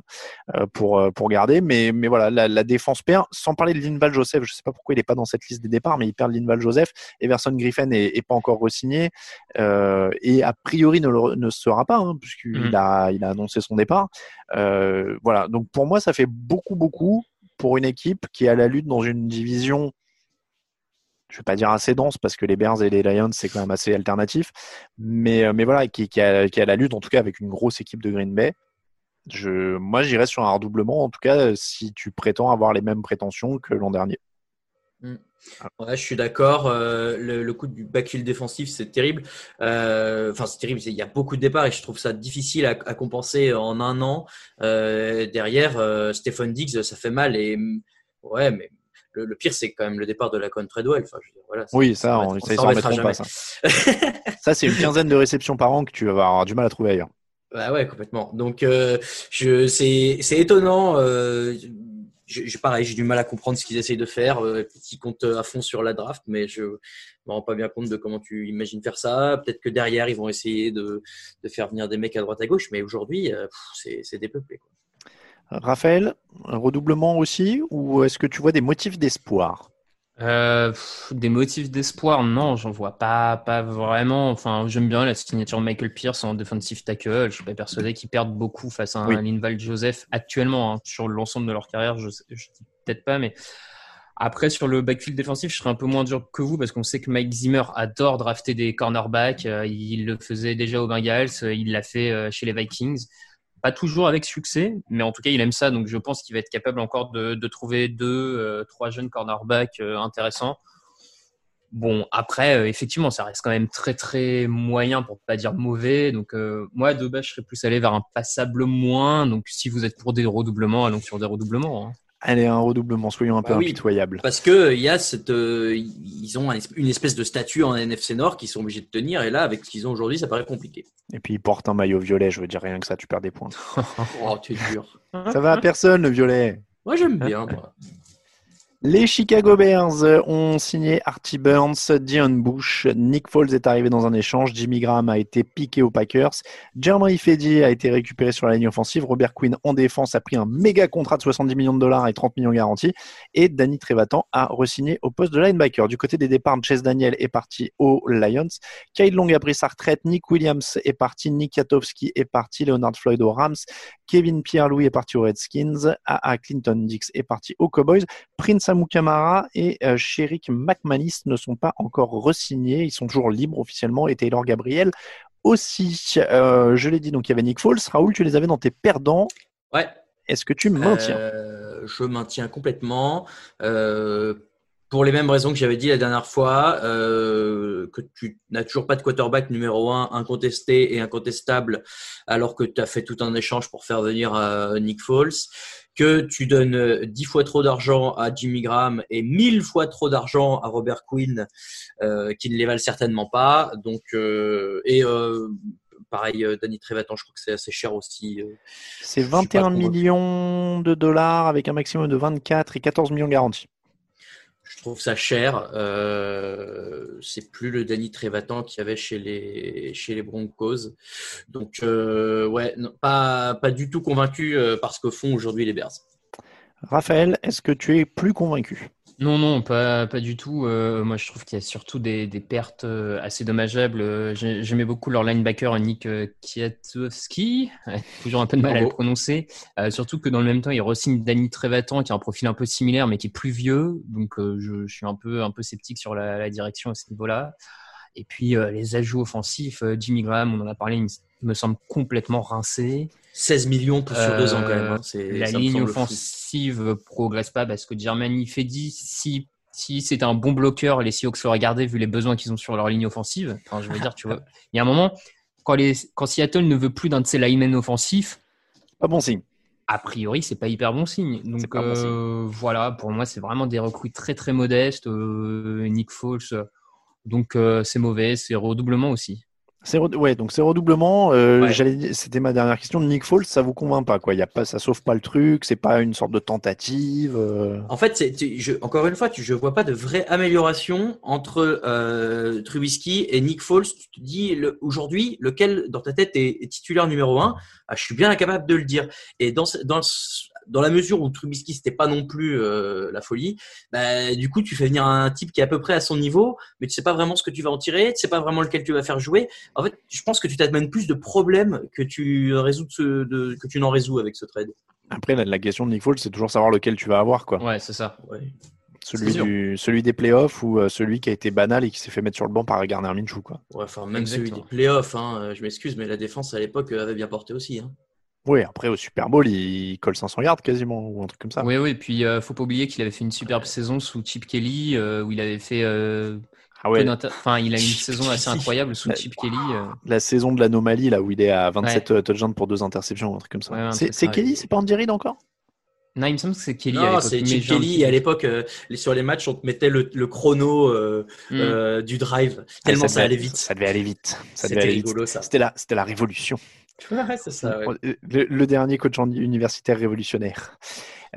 pour, pour garder. Mais, mais voilà, la, la défense perd. Sans parler de Linval Joseph, je sais pas pourquoi il est pas dans cette liste des départs, mais il perd Linval Joseph. Everson Griffin est, est pas encore re-signé. Euh, et a priori ne, le- ne sera pas, hein, puisqu'il Mhm. a, il a annoncé son départ. Euh, voilà. Donc, pour moi, ça fait beaucoup, beaucoup pour une équipe qui est à la lutte dans une division je vais pas dire assez dense parce que les Bears et les Lions c'est quand même assez alternatif, mais euh, mais voilà qui qui a, qui a la lutte en tout cas avec une grosse équipe de Green Bay. Je moi j'irais sur un redoublement en tout cas si tu prétends avoir les mêmes prétentions que l'an dernier. Ouais, je suis d'accord. Euh, le, le coup du backfield défensif, c'est terrible. Euh, Enfin, c'est terrible. Il y a beaucoup de départs et je trouve ça difficile à, à compenser en un an. Euh, derrière, Stephen Diggs, ça fait mal. Et mm, ouais, mais le, le pire, c'est quand même le départ de la Con Treadwell. Enfin, je veux dire, voilà, ça- Oui ça, on ça, ils s'en remettront pas ça. Ça c'est une quinzaine de réceptions par an que tu vas avoir du mal à trouver ailleurs. Bah ouais, complètement. Donc, je, c'est, c'est étonnant. Euh, je- pareil, j'ai du mal à comprendre ce qu'ils essayent de faire. Euh, ils comptent à fond sur la draft, mais je me rends pas bien compte de comment tu imagines faire ça. Peut-être que derrière, ils vont essayer de, faire venir des mecs à droite à gauche, mais aujourd'hui, euh, c'est dépeuplé. Quoi. Raphaël, un redoublement aussi ou est-ce que tu vois des motifs d'espoir? Euh, pff, des motifs d'espoir, non, j'en vois pas, pas vraiment. Enfin, j'aime bien la signature de Michael Pierce en defensive tackle. Je suis pas persuadé qu'ils perdent beaucoup face à un Oui. Linval Joseph actuellement hein, sur l'ensemble de leur carrière. Je, sais- je dis peut-être pas, mais après sur le backfield défensif, je serais un peu moins dur que vous parce qu'on sait que Mike Zimmer adore drafter des cornerbacks. Euh, il le faisait déjà aux Bengals, euh, il l'a fait euh, chez les Vikings. Pas toujours avec succès, mais en tout cas, il aime ça. Donc, je pense qu'il va être capable encore de, trouver deux, euh, trois jeunes cornerbacks euh, intéressants. Bon, après, euh, effectivement, ça reste quand même très, très moyen pour pas dire mauvais. Donc, moi, de base, je serais plus allé vers un passable moins. Donc, si vous êtes pour des redoublements, allons sur des redoublements. hein. Allez, un redoublement, soyons un peu Bah oui. impitoyables. Parce que il y a cette, euh, ils ont une espèce de statut en NFC Nord qu'ils sont obligés de tenir, et là, avec ce qu'ils ont aujourd'hui, ça paraît compliqué. Et puis il porte un maillot violet, je veux dire rien que ça, tu perds des points. Oh, tu es dur. Ça va à personne le violet. Moi, j'aime bien. moi. Les Chicago Bears ont signé Artie Burns, Dion Bush, Nick Foles est arrivé dans un échange, Jimmy Graham a été piqué aux Packers, Jeremy Ifedi a été récupéré sur la ligne offensive, Robert Quinn en défense a pris un méga contrat de 70 millions de dollars et 30 millions garantis, et Danny Trevathan a re-signé au poste de linebacker. Du côté des départs, Chase Daniel est parti aux Lions, Kyle Long a pris sa retraite, Nick Williams est parti, Nick Yatowski est parti, Leonard Floyd aux Rams, Kevin Pierre-Louis est parti aux Redskins, A.A. Clinton Dix est parti aux Cowboys, Prince Amukamara et euh, Sherik McManus ne sont pas encore re-signés. Ils sont toujours libres officiellement et Taylor Gabriel aussi. Euh, je l'ai dit, donc il y avait Nick Foles. Raoul, tu les avais dans tes perdants. Ouais. Est-ce que tu maintiens? Euh, je maintiens complètement. Pour les mêmes raisons que j'avais dit la dernière fois, euh, que tu n'as toujours pas de quarterback numéro un incontesté et incontestable, alors que tu as fait tout un échange pour faire venir euh, Nick Foles, que tu donnes euh, dix fois trop d'argent à Jimmy Graham et mille fois trop d'argent à Robert Quinn, euh, qui ne les valent certainement pas. Donc, et pareil, Danny Trevathan, je crois que c'est assez cher aussi. C'est Je suis pas 21 convaincu. millions de dollars avec un maximum de 24 et 14 millions garantis. Trouve ça cher. Euh, c'est plus le Danny Trevathan qu'il y avait chez les, chez les Broncos. Donc, euh, ouais, non, pas, pas du tout convaincu euh, par ce que font aujourd'hui les Bears. Raphaël, est-ce que tu es plus convaincu? Non, non, pas, pas du tout. Euh, moi, je trouve qu'il y a surtout des, des pertes euh, assez dommageables. Euh, j'ai- J'aimais beaucoup leur linebacker Nick Kwiatkowski. Ouais, toujours un peu de mal à le prononcer. Euh, surtout que dans le même temps, il re-signe Danny Trevathan qui a un profil un peu similaire, mais qui est plus vieux. Donc, euh, je, je suis un peu, un peu sceptique sur la, la direction à ce niveau-là. Et puis, les ajouts offensifs, Jimmy Graham, on en a parlé, me- semble complètement rincé. 16 millions pour sur deux ans quand même. hein. Euh, C'est- La ligne offensive progresse pas parce que Germany Fedi, si, si c'était un bon bloqueur, les Seahawks l'auraient gardé vu les besoins qu'ils ont sur leur ligne offensive. Enfin, je veux dire, tu vois, il y a un moment, quand, les, quand Seattle ne veut plus d'un de ses linemen offensifs, Pas bon signe. a priori, c'est pas hyper bon signe. C'est Donc pas bon signe. euh, voilà, pour moi, c'est vraiment des recrues très très modestes. Euh, Nick Foles, donc euh, c'est mauvais, c'est redoublement aussi. Ouais, donc c'est redoublement. euh, Ouais. C'était ma dernière question. Nick Foles, ça vous convainc pas quoi? Il y a pas, ça sauve pas le truc. C'est pas une sorte de tentative. euh? En fait, c'est, tu- je, encore une fois, tu, je vois pas de vraie amélioration entre euh, Trubisky et Nick Foles. Tu te dis le- aujourd'hui lequel dans ta tête est, est titulaire numéro un? Ah, je suis bien incapable de le dire. Et dans dans dans la mesure où Trubisky c'était pas non plus euh, la folie, bah, du coup tu fais venir un type qui est à peu près à son niveau, mais tu sais pas vraiment ce que tu vas en tirer, tu sais pas vraiment lequel tu vas faire jouer. En fait, je pense que tu t'amènes plus de problèmes que tu résous de ce- de- que tu n'en résous avec ce trade. Après, la, la question de Nick Foles, c'est toujours savoir lequel tu vas avoir quoi. Ouais, c'est ça. Ouais. Celui, du, celui des playoffs ou euh, celui qui a été banal et qui s'est fait mettre sur le banc par Garner Minshew quoi. Ouais, enfin, même celui des playoffs, hein, je m'excuse, mais la défense à l'époque avait bien porté aussi. Hein. Oui, après au Super Bowl, il colle 500 yards quasiment ou un truc comme ça. Oui, oui, puis euh, faut pas oublier qu'il avait fait une superbe saison sous Chip Kelly, euh, où il avait fait. euh, Ah ouais, Enfin, il a une saison assez incroyable sous Ouais. Chip Kelly. euh. la saison de l'anomalie là où il est à 27 euh, touchdowns pour deux interceptions ou un truc comme ça. Ouais, c'est truc c'est ça, Kelly, ouais. c'est pas Andy Reid encore? Non, il me semble que c'est Kelly Non, c'est Chip Kelly. À l'époque, euh, sur les matchs, on te mettait le, le chrono euh, euh, du drive, tellement Ah, ça, allait vite. Ça devait aller vite. Ça devait C'était aller vite. rigolo ça. C'était la, c'était la révolution. Ouais, c'est ça. ouais. Le, le dernier coach universitaire révolutionnaire.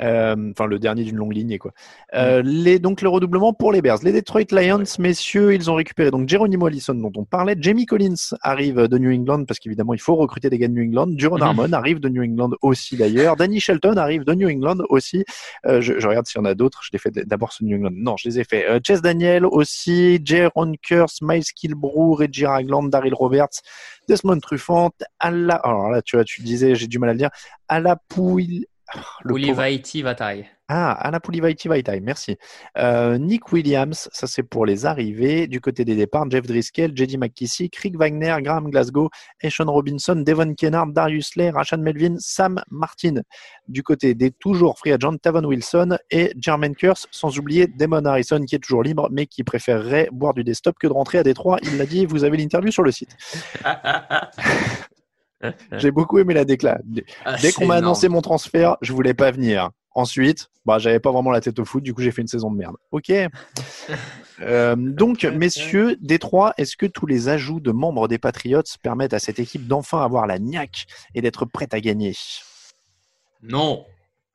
Euh, Enfin, le dernier d'une longue lignée, quoi. Euh, les, donc, le redoublement pour les Bears. Les Detroit Lions, messieurs, ils ont récupéré donc Geronimo Allison, dont on parlait. Jamie Collins arrive de New England, parce qu'évidemment, il faut recruter des gars de New England. Duron Mhm. Harmon arrive de New England aussi, d'ailleurs. Danny Shelton arrive de New England aussi. Euh, je, je regarde s'il y en a d'autres. Je les fais d'abord de New England. Non, je les ai fait. Euh, Chase Daniel aussi, Jaron Curse, Miles Kilbrew, Reggie Ragland, Daryl Roberts, Desmond Truffant, à la, alors là, tu vois, tu disais, j'ai du mal à le dire, à la pouille, le pauvre- Olivaiti Vataille. ah, Anna Poulivaiti Vaitai, merci. Euh, Nick Williams, ça c'est pour les arrivées. Du côté des départs, Jeff Driscoll, J.D. McKissick, Rick Wagner, Graham Glasgow, Sean Robinson, Devon Kennard, Darius Lay, Rashan Melvin, Sam Martin. Du côté des toujours free agent, Tavon Wilson et Jermaine Curse, sans oublier Damon Harrison qui est toujours libre mais qui préférerait boire du desktop que de rentrer à Détroit. Il l'a dit, vous avez l'interview sur le site. J'ai beaucoup aimé la décla. Ah, Dès c'est qu'on m'a annoncé mon transfert, je voulais pas venir. Ensuite, bah, j'avais pas vraiment la tête au foot, du coup j'ai fait une saison de merde. Ok. Euh, donc, messieurs, Détroit, est-ce que tous les ajouts de membres des Patriots permettent à cette équipe d'enfin avoir la niaque et d'être prête à gagner? Non.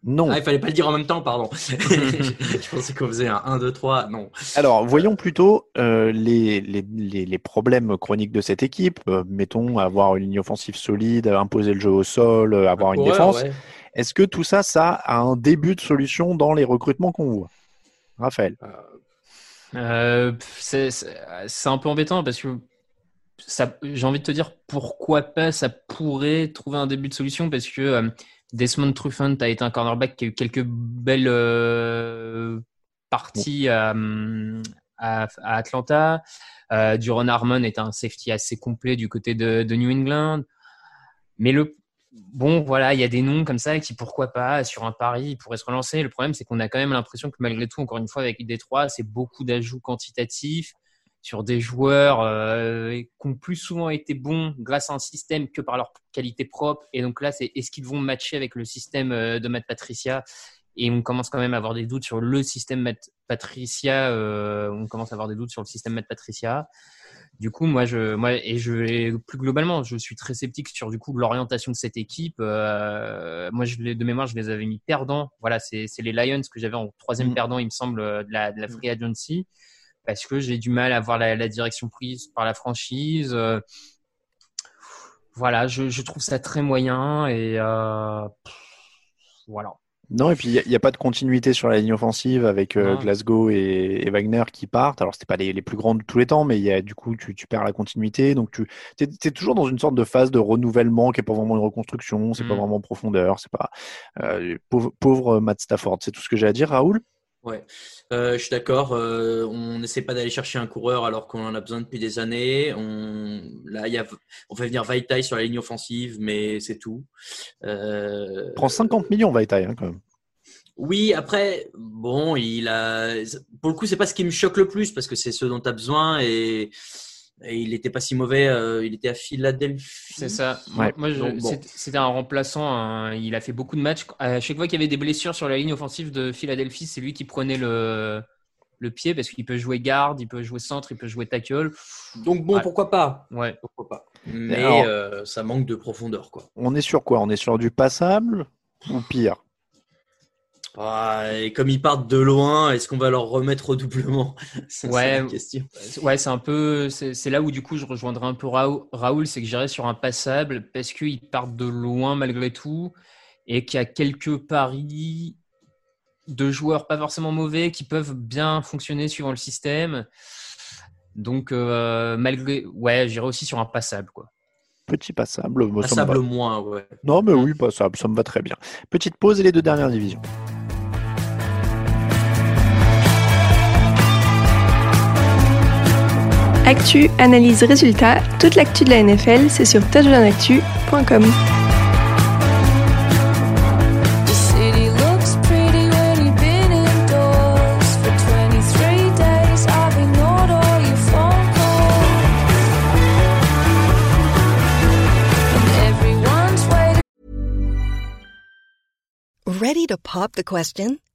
Non. Ah, il fallait pas le dire en même temps, pardon. je pensais qu'on faisait un 1, 2, 3. Non. Alors, voyons plutôt euh, les, les, les, les problèmes chroniques de cette équipe. Euh, mettons, avoir une ligne offensive solide, imposer le jeu au sol, euh, avoir une défense. ouais. Est-ce que tout ça, ça a un début de solution dans les recrutements qu'on voit? Raphaël Euh, c'est c'est- c'est un peu embêtant parce que ça, j'ai envie de te dire pourquoi pas ça pourrait trouver un début de solution parce que euh, Desmond Truffant a été un cornerback qui a eu quelques belles euh, parties à, Atlanta. Euh, Duron Harmon est un safety assez complet du côté de, New England. Mais le bon, voilà, il y a des noms comme ça qui, pourquoi pas, sur un pari, pourraient se relancer. Le problème, c'est qu'on a quand même l'impression que malgré tout, encore une fois, avec Détroit, c'est beaucoup d'ajouts quantitatifs sur des joueurs euh, qui ont plus souvent été bons grâce à un système que par leur qualité propre. Et donc là, c'est est-ce qu'ils vont matcher avec le système euh, de Matt Patricia? Et on commence quand même à avoir des doutes sur le système Matt Patricia. euh, on commence à avoir des doutes sur le système Matt Patricia. Du coup, moi, je, moi, et je, et plus globalement, je suis très sceptique sur du coup l'orientation de cette équipe. Euh, moi, je, les- de mémoire, je les avais mis perdants. Voilà, c'est c'est les Lions que j'avais en troisième Mm. perdant, il me semble, de la, de la free agency, parce que j'ai du mal à voir la, la direction prise par la franchise. Euh, voilà, je, je trouve ça très moyen et euh, pff, voilà. Non, et puis il n'y a, pas de continuité sur la ligne offensive avec euh. Glasgow et, et Wagner qui partent. Alors, c'était pas les, les plus grands de tous les temps, mais il y a, du coup, tu, tu perds la continuité. Donc, tu es, toujours dans une sorte de phase de renouvellement qui n'est pas vraiment une reconstruction, c'est pas Mm. vraiment en profondeur, c'est pas. euh, pauvre, pauvre Matt Stafford, c'est tout ce que j'ai à dire, Raoul? Ouais, Euh, je suis d'accord. euh, on n'essaie pas d'aller chercher un coureur alors qu'on en a besoin depuis des années. On, là, il y a, on fait venir Vaitai sur la ligne offensive, mais c'est tout. Euh, Prend 50 millions, Vaitai, hein, quand même. Oui, après, bon, il a. Pour le coup, c'est pas ce qui me choque le plus parce que c'est ce dont tu as besoin et, et il n'était pas si mauvais. euh, il était à Philadelphie. C'est ça. Ouais. Moi, je- Donc, bon. c'est- c'était un remplaçant. hein. Il a fait beaucoup de matchs. À chaque fois qu'il y avait des blessures sur la ligne offensive de Philadelphie, c'est lui qui prenait le, le pied parce qu'il peut jouer garde, il peut jouer centre, il peut jouer tackle. Donc bon, Ouais. pourquoi pas? Ouais. Pourquoi pas? Mais Alors- euh, ça manque de profondeur, quoi. On est sur quoi? On est sur du passable ou pire? Ah, et comme ils partent de loin, est-ce qu'on va leur remettre au doublement? Ça, c'est Ouais. question. Ouais, c'est un peu. C'est c'est là où du coup je rejoindrai un peu Raoul, c'est que j'irai sur un passable parce qu'ils partent de loin malgré tout et qu'il y a quelques paris de joueurs pas forcément mauvais qui peuvent bien fonctionner suivant le système. Donc euh, malgré, ouais, j'irai aussi sur un passable quoi. Petit passable. Passable moins, ouais. Non, mais oui, passable, ça me va très bien. Petite pause et les deux dernières divisions. Actu, analyse, résultat, toute l'actu de la NFL, c'est sur touchdownactu.com. The city looks pretty when you've been indoors for 23 days. I've ignored all your phone calls. And everyone's waiting. Ready to pop the question?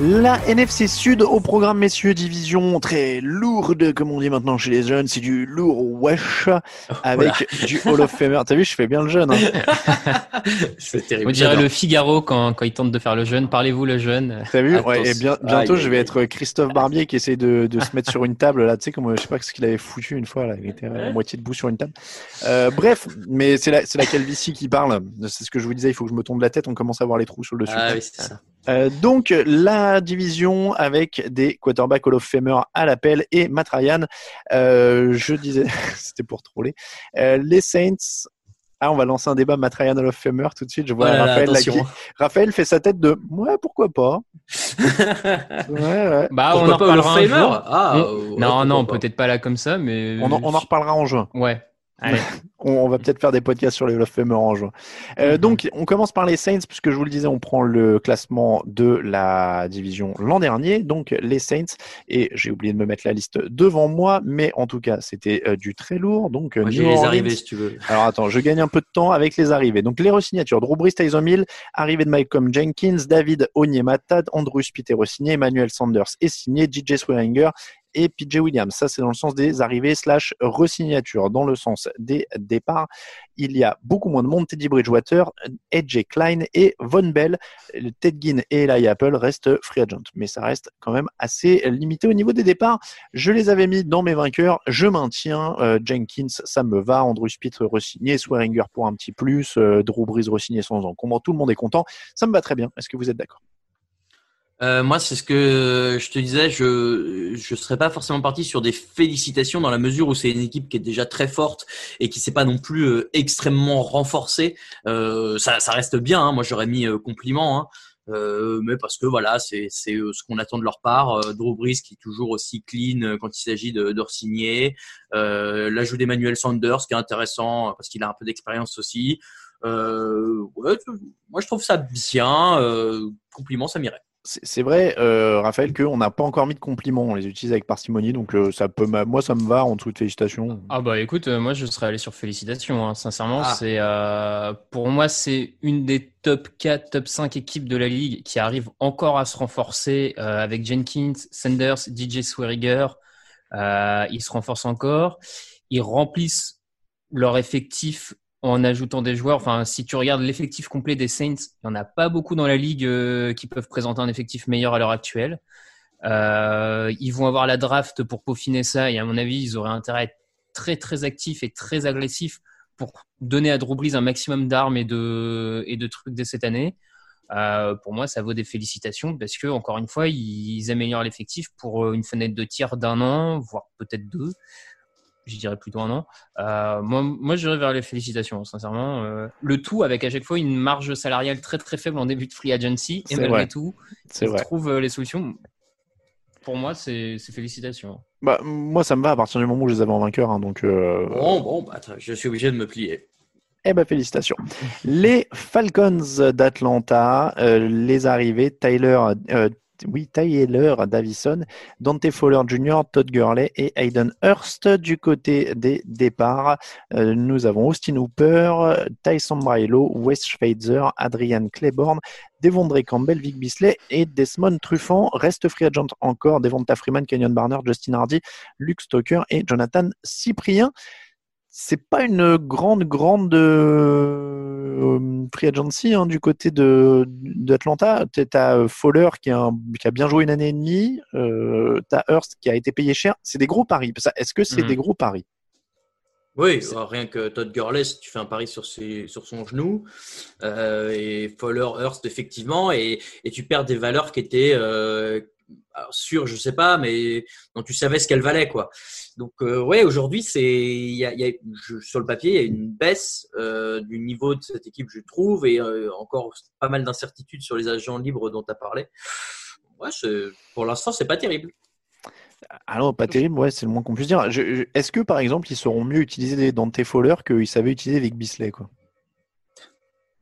La NFC Sud au programme, messieurs, division très lourde, comme on dit maintenant chez les jeunes. C'est du lourd wesh avec du Hall of Famer. T'as vu, je fais bien le jeune. Hein. C'est terrible. On dirait le Figaro quand, quand il tente de faire le jeune. Parlez-vous le jeune. T'as vu? Ouais, Et bien, bientôt, Aïe, je vais aïe, être Christophe Barbier qui essaie de, de se mettre sur une table. Là, tu sais, comme je sais pas ce qu'il avait foutu une fois. Là, il était à moitié debout sur une table. Euh, bref, mais c'est la, c'est la calvitie qui parle. C'est ce que je vous disais. Il faut que je me tourne la tête. On commence à voir les trous sur le dessus. Ah oui, c'est ça. Euh, donc la division avec des quarterbacks Hall of Famer à l'appel et Matt Ryan. Euh, je disais, c'était pour troller. Euh, les Saints. Ah, on va lancer un débat Matt Ryan Hall of Famer tout de suite. Je vois Oh Raphaël, là, attention. qui- Raphaël fait sa tête de ouais, pourquoi pas. Ouais, ouais. Bah, Pourquoi on en pas Hall of reparlera un Famer jour. Ah, On- ouais, non, non, peut-être pas là comme ça, mais. On en, on en reparlera en juin. Ouais. Allez. On, on va peut-être faire des podcasts sur les Hall of Famer en juin. Euh. Donc, on commence par les Saints, puisque je vous le disais, on prend le classement de la division l'an dernier. Donc, les Saints, et j'ai oublié de me mettre la liste devant moi, mais en tout cas, c'était euh, du très lourd. Donc, euh, Moi, New les arrivées si tu veux. Alors, attends, je gagne un peu de temps avec les arrivées. Donc, les re-signatures. Drew Brees, Tyson Hill, arrivée de Malcolm Jenkins, David Onyemata, Andrew Spitero signé, Emmanuel Sanders est signé, DJ Swearinger et PJ Williams. Ça, c'est dans le sens des arrivées slash re-signatures. Dans le sens des départ. Il y a beaucoup moins de monde. Teddy Bridgewater, AJ Klein et Von Bell. Ted Ginn et Eli Apple restent free agent. Mais ça reste quand même assez limité au niveau des départs. Je les avais mis dans mes vainqueurs. Je maintiens euh, Jenkins, ça me va. Andrew Spieth re-signé, Swearinger pour un petit plus, euh, Drew Brees re-signé sans encombre. Tout le monde est content. Ça me va très bien. Est-ce que vous êtes d'accord? Euh, moi, c'est ce que je te disais. Je je serais pas forcément parti sur des félicitations dans la mesure où c'est une équipe qui est déjà très forte et qui s'est pas non plus euh, extrêmement renforcée. Euh, ça, ça reste bien. hein. Moi, j'aurais mis euh, compliment. Hein. Euh, mais parce que voilà, c'est c'est ce qu'on attend de leur part. Drew Brees qui est toujours aussi clean quand il s'agit de, de re-signer. Euh, L'ajout d'Emmanuel Sanders qui est intéressant parce qu'il a un peu d'expérience aussi. Ouais, moi je trouve ça bien. Compliment, ça m'irait. C'est vrai, euh, Raphaël, qu'on n'a pas encore mis de compliments. On les utilise avec parcimonie, donc euh, ça peut, moi, ça me va en dessous de félicitations. Ah bah écoute, euh, moi je serais allé sur félicitations. hein. Sincèrement, Ah. c'est pour moi c'est une des top 4, top 5 équipes de la ligue qui arrive encore à se renforcer avec Jenkins, Sanders, DJ Swearinger. Ils se renforcent encore. Ils remplissent leur effectif en ajoutant des joueurs. Enfin, si tu regardes l'effectif complet des Saints, il n'y en a pas beaucoup dans la ligue euh, qui peuvent présenter un effectif meilleur à l'heure actuelle. Euh, ils vont avoir la draft pour peaufiner ça et à mon avis, ils auraient intérêt à être très très actifs et très agressifs pour donner à Drew Brees un maximum d'armes et de, trucs dès cette année. Euh, pour moi, ça vaut des félicitations parce que, encore une fois, ils améliorent l'effectif pour une fenêtre de tir d'un an, voire peut-être deux. Je dirais plutôt un an. Euh, moi, moi j'irais vers les félicitations, sincèrement. Euh, le tout avec à chaque fois une marge salariale très très faible en début de free agency. Et malgré vrai. tout, ils vrai. trouvent euh, les solutions. Pour moi, c'est félicitations. Bah, moi, ça me va à partir du moment où je les avais en vainqueur. hein, donc, euh, Bon, bon, bah, je suis obligé de me plier. Eh ben félicitations. Les Falcons d'Atlanta, euh, les arrivées, Tyler, euh, oui, Tyler Davison, Dante Fowler Jr., Todd Gurley et Hayden Hurst. Du côté des départs, euh, nous avons Austin Hooper, Tyson Brailo, Wes Schweitzer, Adrian Claiborne, Devondre Campbell, Vic Bisley et Desmond Truffant. Reste free agent encore, Devonta Freeman, Kenyon Barner, Justin Hardy, Luke Stoker et Jonathan Cyprien c'est pas une grande, grande euh, free agency hein, du côté de d'Atlanta. Tu as euh, Fowler qui a, un- qui a bien joué une année et demie. Euh, tu as Hurst qui a été payé cher. C'est des gros paris. Est-ce que c'est Mhm. des gros paris? Oui, euh, rien que Todd Gurley, si tu fais un pari sur, ses, sur son genou, euh, et Fowler, Hurst, effectivement, et, et tu perds des valeurs qui étaient alors, sûres, je sais pas, mais dont tu savais ce qu'elles valaient, quoi. Donc, euh, ouais, aujourd'hui, c'est, y a, sur le papier, il y a une baisse euh, du niveau de cette équipe, je trouve, et euh, encore pas mal d'incertitudes sur les agents libres dont tu as parlé. Pour l'instant, c'est pas terrible. Ah non, pas terrible, ouais, c'est le moins qu'on puisse dire. Est-ce que par exemple, ils seront mieux utilisés des Dante Fowler qu'ils savaient utiliser Vic Bisley quoi?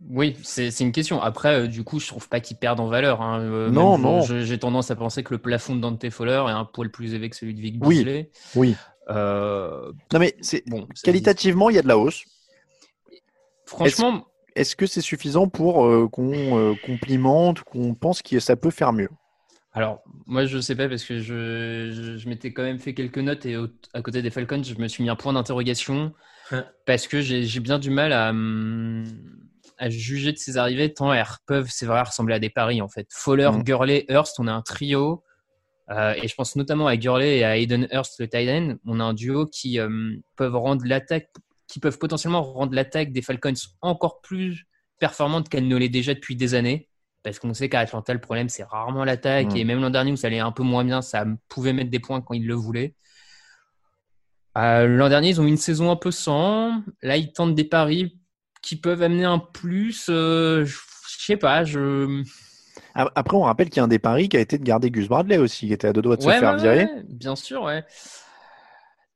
Oui, c'est une question. Après, euh, du coup, je trouve pas qu'ils perdent en valeur. hein. Euh, Non, même, non. je- J'ai tendance à penser que le plafond de Dante Fowler est un poil plus élevé que celui de Vic Oui, Bisley. oui. Euh, Non mais c'est bon, qualitativement, il y a de la hausse. Franchement, Est-ce que c'est suffisant pour euh, qu'on euh, complimente, qu'on pense que ça peut faire mieux? Alors, moi, je sais pas parce que je, je, je m'étais quand même fait quelques notes et au- à côté des Falcons, je me suis mis un point d'interrogation parce que j'ai j'ai bien du mal à, hum, à juger de ces arrivées tant elles peuvent, c'est vrai, ressembler à des paris en fait. Fowler, Mm. Gurley, Hurst, on a un trio. euh, et je pense notamment à Gurley et à Hayden Hurst, le tight end. On a un duo qui hum, peuvent rendre l'attaque, qui peuvent potentiellement rendre l'attaque des Falcons encore plus performante qu'elle ne l'est déjà depuis des années. Parce qu'on sait qu'à Atlanta, le problème, c'est rarement l'attaque. Mm. Et même l'an dernier, où ça allait un peu moins bien, ça pouvait mettre des points quand ils le voulaient. Euh, l'an dernier, ils ont eu une saison un peu sans. Là, ils tentent des paris qui peuvent amener un plus. Euh, je sais pas. Je... Après, on rappelle qu'il y a un des paris qui a été de garder Gus Bradley aussi, qui était à deux doigts de Ouais, se faire ouais, virer. ouais, bien sûr, ouais.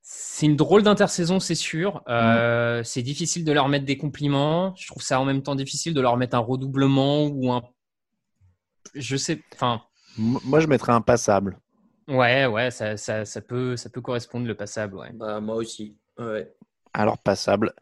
C'est une drôle d'intersaison, c'est sûr. Euh, C'est difficile de leur mettre des compliments. Je trouve ça en même temps difficile de leur mettre un redoublement ou un. Je sais. Enfin. Moi, je mettrais un passable. Ouais, ouais, ça, ça, ça peut, ça peut correspondre le passable, ouais. Bah, moi aussi. Ouais. Alors, passable.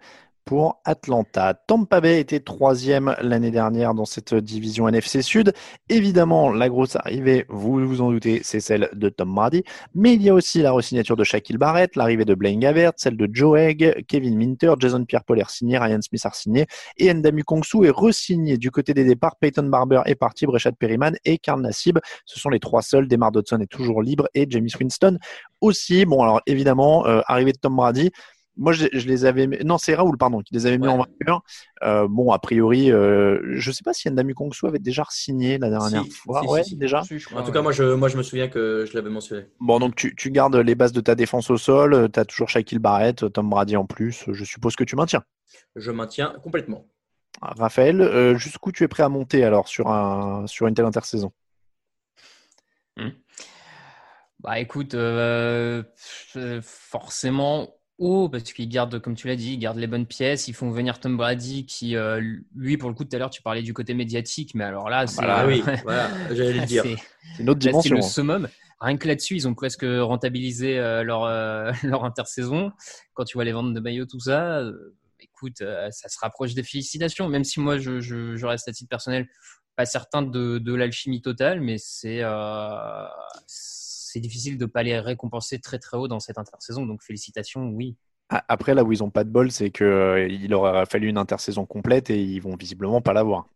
Pour Atlanta. Tampa Bay était troisième l'année dernière dans cette division NFC Sud. Évidemment, la grosse arrivée, vous vous en doutez, c'est celle de Tom Brady. Mais il y a aussi la re-signature de Shaquille Barrett, l'arrivée de Blaine Gabbert, celle de Joe Egg, Kevin Minter, Jason Pierre-Paul est signé, Ryan Smith a signé et Ndamu Kongsu est re-signé. Du côté des départs, Peyton Barber est parti, Breshad Perryman et Karl Nassib. Ce sont les trois seuls. Demar Dodson est toujours libre et James Winston aussi. Bon, alors évidemment, euh, arrivée de Tom Brady. Moi, je, je les avais. mis- Non, c'est Raoul, pardon, qui les avait mis en vainqueur. Euh, bon, a priori, euh, je sais pas si Ndamu Kongsu avait déjà signé la dernière Si, fois. si, ouais, si, si. déjà. En tout cas, moi je, moi, je me souviens que je l'avais mentionné. Bon, donc tu, tu gardes les bases de ta défense au sol. Tu as toujours Shaquille Barrett, Tom Brady en plus. Je suppose que tu maintiens. Je maintiens complètement. Raphaël, euh, jusqu'où tu es prêt à monter alors sur, un, sur une telle intersaison? Bah écoute, euh, euh, forcément haut, parce qu'ils gardent, comme tu l'as dit, ils gardent les bonnes pièces. Ils font venir Tom Brady, qui, euh, lui, pour le coup, tout à l'heure, tu parlais du côté médiatique, mais alors là, c'est. Voilà, oui, voilà, j'allais le là, dire. c'est- une autre là, c'est dimension. le hein. summum. Rien que là-dessus, ils ont presque rentabilisé euh, leur, euh, leur intersaison. Quand tu vois les ventes de maillots, tout ça, euh, écoute, euh, ça se rapproche des félicitations. Même si moi, je, je, je reste à titre personnel pas certain de, de l'alchimie totale, mais c'est euh, c'est difficile de pas les récompenser très très haut dans cette intersaison. Donc félicitations, oui. A- Après, là où ils ont pas de bol, c'est que euh, il aurait fallu une intersaison complète et ils vont visiblement pas l'avoir.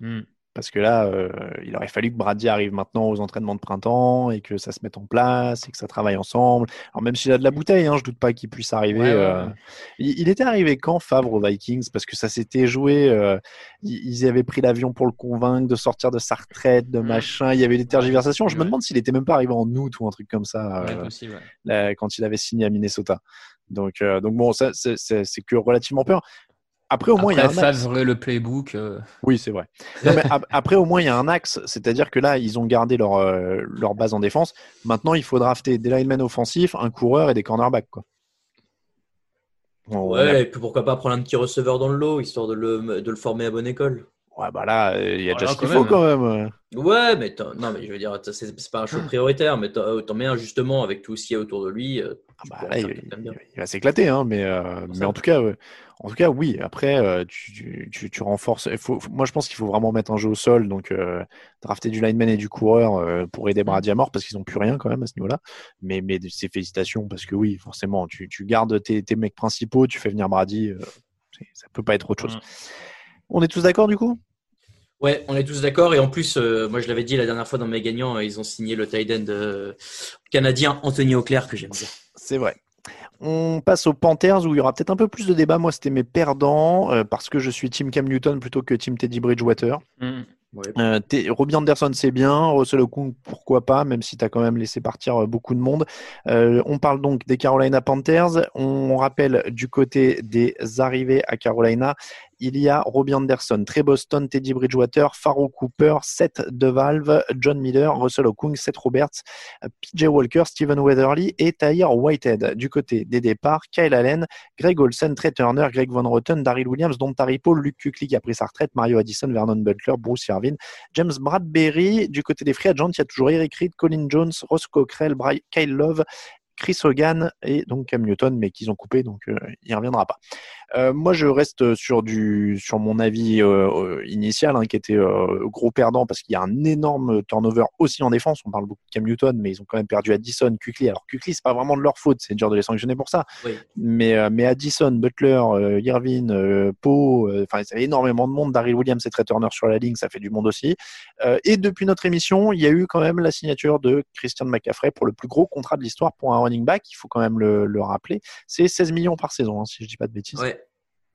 Hmm. Parce que là, euh, il aurait fallu que Brady arrive maintenant aux entraînements de printemps et que ça se mette en place et que ça travaille ensemble. Alors même s'il a de la bouteille, hein, je doute pas qu'il puisse arriver. Ouais, ouais, euh. Il, il était arrivé quand Favre aux Vikings? Parce que ça s'était joué. euh, ils, avaient pris l'avion pour le convaincre de sortir de sa retraite, de machin. Il y avait des tergiversations. Je me demande s'il était même pas arrivé en août ou un truc comme ça. Là, quand il avait signé à Minnesota. Donc, donc bon, ça, c'est que relativement peur. Après, au moins, il y a un. Favre, le playbook. euh, Oui, c'est vrai. Non, mais ap- après, au moins, il y a un axe. C'est-à-dire que là, ils ont gardé leur, euh, leur base en défense. Maintenant, il faut drafter des linemen offensifs, un coureur et des cornerbacks. Quoi. Bon, on a- Ouais, et puis pourquoi pas prendre un petit receveur dans le lot, histoire de le, de le former à bonne école. Ouais, bah là, euh, il y a déjà ce qu'il faut quand même. Ouais, mais non, mais je veux dire, c'est pas un choix prioritaire, mais t'en t'en mets un justement avec tout ce qu'il y a autour de lui. Ah, Là, faire il, va s'éclater, hein, mais, euh, mais en tout cas, en tout cas, oui. Après, euh, tu, tu, tu- renforces. il faut- faut- moi, je pense qu'il faut vraiment mettre un jeu au sol, donc euh, drafter du lineman et du coureur euh, pour aider Brady à mort parce qu'ils n'ont plus rien quand même à ce niveau-là. Mais, mais c'est félicitations parce que oui, forcément, tu, tu gardes tes, tes mecs principaux, tu fais venir Brady, euh, ça peut pas être autre chose. On est tous d'accord du coup? Ouais, on est tous d'accord. Et en plus, euh, moi je l'avais dit la dernière fois dans mes gagnants, ils ont signé le tight end euh, canadien Anthony Auclair que j'aime bien. C'est vrai. On passe aux Panthers où il y aura peut-être un peu plus de débat. Moi, c'était mes perdants euh, parce que je suis Team Cam Newton plutôt que Team Teddy Bridgewater. hmm. Euh, Robbie Anderson, c'est bien. Russell Okung, pourquoi pas, même si tu as quand même laissé partir euh, beaucoup de monde. Euh, on parle donc des Carolina Panthers. On rappelle du côté des arrivées à Carolina, il y a Robbie Anderson, Trey Boston, Teddy Bridgewater, Pharo Cooper, Seth DeValve, John Miller, Russell Okung, Seth Roberts, PJ Walker, Steven Weatherly et Tahir Whitehead. Du côté des départs, Kyle Allen, Greg Olsen, Trey Turner, Greg Von Rotten, Daryl Williams, Don Tari Paul, Luke Kuechly qui a pris sa retraite, Mario Addison, Vernon Butler, Bruce Irvin, James Bradbury. Du côté des free agents, il y a toujours Eric Reed, Colin Jones, Ross Cockrell, Kyle Love, Chris Hogan et donc Cam Newton, mais qu'ils ont coupé, donc euh, il ne reviendra pas. Euh, moi, je reste sur du sur mon avis euh, euh, initial, hein, qui était euh, gros perdant parce qu'il y a un énorme turnover aussi en défense. On parle beaucoup de Cam Newton, mais ils ont quand même perdu Addison, Quickly. Alors Quickly, c'est pas vraiment de leur faute, c'est dur de les sanctionner pour ça. Oui. Mais euh, mais Addison, Butler, euh, Irvin, euh, Poe, euh, enfin, il y avait énormément de monde. Daryl Williams et Trey Turner sur la ligne, ça fait du monde aussi. Euh, et depuis notre émission, il y a eu quand même la signature de Christian McCaffrey pour le plus gros contrat de l'histoire pour un running back. Il faut quand même le, le rappeler. C'est 16 millions par saison, hein, si je dis pas de bêtises. Ouais.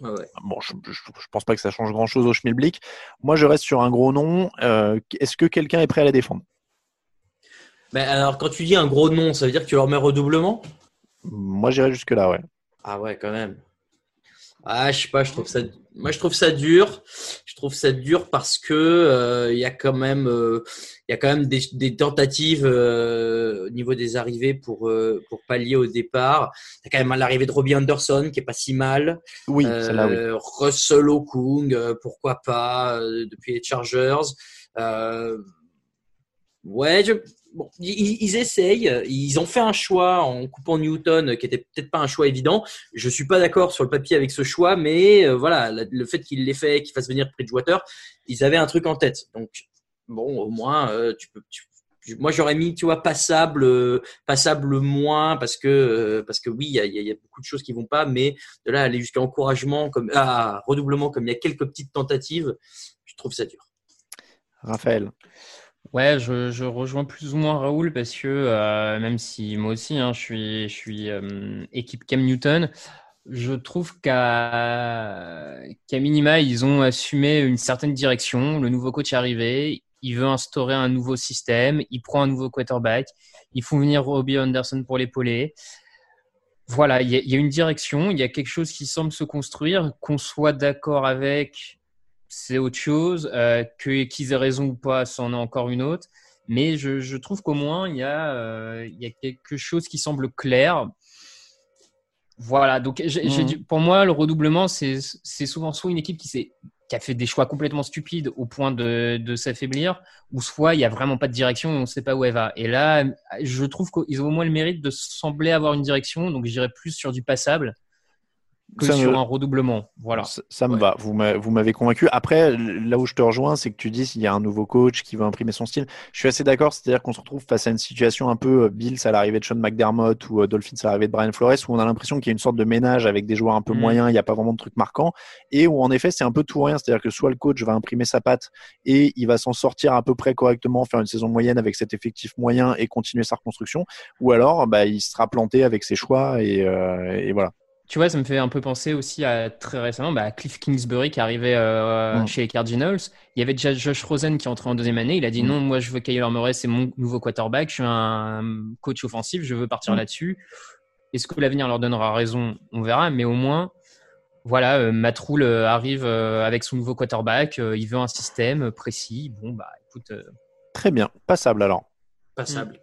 Ouais. Bon, je, je, je pense pas que ça change grand chose au schmilblick. Moi, je reste sur un gros nom. Euh, Est-ce que quelqu'un est prêt à la défendre? Mais alors, quand tu dis un gros nom, ça veut dire que tu leur mets redoublement? Moi, j'irai jusque-là, ouais. Ah ouais, quand même. Ah, je sais pas, je trouve ça. Moi, je trouve ça dur. Je trouve ça dur parce que euh, il y a quand même, euh, il y a quand même des, des tentatives euh, au niveau des arrivées pour pour pallier au départ. Il y a quand même l'arrivée de Robbie Anderson qui est pas si mal. Oui. Russell Okung, pourquoi pas depuis les Chargers. Euh, ouais, je, ils, essayent. Ils ont fait un choix en coupant Newton, qui était peut-être pas un choix évident. Je suis pas d'accord sur le papier avec ce choix, mais euh, voilà, le, fait qu'il l'ait fait, qu'il fasse venir Bridgewater, ils avaient un truc en tête. Donc bon, au moins, euh, moi, j'aurais mis, tu vois, passable, euh, passable moins parce que parce que oui, il y a, beaucoup de choses qui vont pas, mais de là aller jusqu'à encouragement, comme à redoublement, comme il y a quelques petites tentatives, je trouve ça dur. Raphaël. Ouais, je, rejoins plus ou moins Raoul parce que euh, même si moi aussi, hein, je suis, euh, équipe Cam Newton, je trouve qu'à minima, ils ont assumé une certaine direction. Le nouveau coach est arrivé, il veut instaurer un nouveau système, il prend un nouveau quarterback, il faut venir Robbie Anderson pour l'épauler. Voilà, il y a une direction, il y a quelque chose qui semble se construire, qu'on soit d'accord avec, c'est autre chose. Euh, que- qu'ils aient raison ou pas, c'en est encore une autre. Mais je, je trouve qu'au moins, il y, a, euh, il y a quelque chose qui semble clair. Voilà, donc du- pour moi, le redoublement, c'est souvent soit une équipe qui, s'est- qui a fait des choix complètement stupides au point de, de s'affaiblir, ou soit il n'y a vraiment pas de direction et on ne sait pas où elle va. Et là, je trouve qu'ils ont au moins le mérite de sembler avoir une direction, donc j'irais plus sur du passable que Ça me- sur un redoublement. Voilà. Ça, ça me va, vous m'a- vous m'avez convaincu. Après, là où je te rejoins, c'est que tu dis s'il y a un nouveau coach qui veut imprimer son style. Je suis assez d'accord, c'est-à-dire qu'on se retrouve face à une situation un peu euh, Bills à l'arrivée de Sean McDermott ou euh, Dolphins à l'arrivée de Brian Flores, où on a l'impression qu'il y a une sorte de ménage avec des joueurs un peu Mm. moyens, il n'y a pas vraiment de trucs marquants, et où en effet c'est un peu tout ou rien, c'est-à-dire que soit le coach va imprimer sa patte et il va s'en sortir à peu près correctement, faire une saison moyenne avec cet effectif moyen et continuer sa reconstruction, ou alors bah, il sera planté avec ses choix et, euh, et voilà. Tu vois, ça me fait un peu penser aussi à très récemment bah, à Cliff Kingsbury qui arrivait euh, Mm. chez les Cardinals. Il y avait déjà Josh Rosen qui entrait en deuxième année. Il a dit Mm. non, moi je veux Kyler Murray, c'est mon nouveau quarterback. Je suis un coach offensif, je veux partir Mm. là-dessus. Est-ce que l'avenir leur donnera raison? On verra, mais au moins, voilà, euh, Matt Rule euh, arrive euh, avec son nouveau quarterback. euh, il veut un système précis. Bon, bah écoute, Très bien, passable alors. Passable.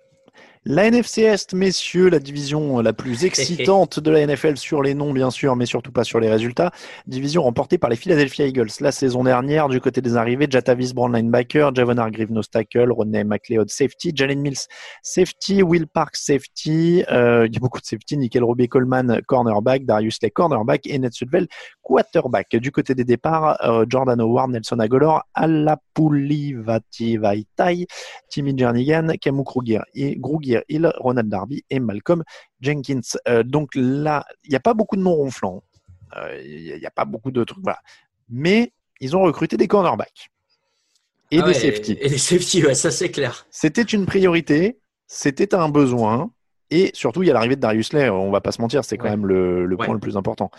La NFC Est, messieurs, la division la plus excitante de la NFL sur les noms, bien sûr, mais surtout pas sur les résultats. Division remportée par les Philadelphia Eagles la saison dernière. Du côté des arrivées, Jatavis Brown linebacker, Javon Hargreave nose tackle, Rodney McLeod safety, Jalen Mills safety, Will Park safety, euh, il y a beaucoup de safety, Nickel Robbie Coleman cornerback, Darius Lay cornerback et Ned Sudfeld quarterback. Du côté des départs, euh, Jordan Howard, Nelson Aguilar, Alapulivati Vaitai, Timmy Jernigan, Camus Kruger, et Grugier Hill, Ronald Darby et Malcolm Jenkins. Euh, donc là, il n'y a pas beaucoup de noms ronflants. Euh, Il n'y a, pas beaucoup de trucs. Voilà. Mais ils ont recruté des cornerbacks et Ah des safety. Et des safety, ouais, ça c'est clair. C'était une priorité, c'était un besoin. Et surtout, il y a l'arrivée de Darius Lay, on va pas se mentir, c'est quand Ouais. même le, le point Ouais. le plus important.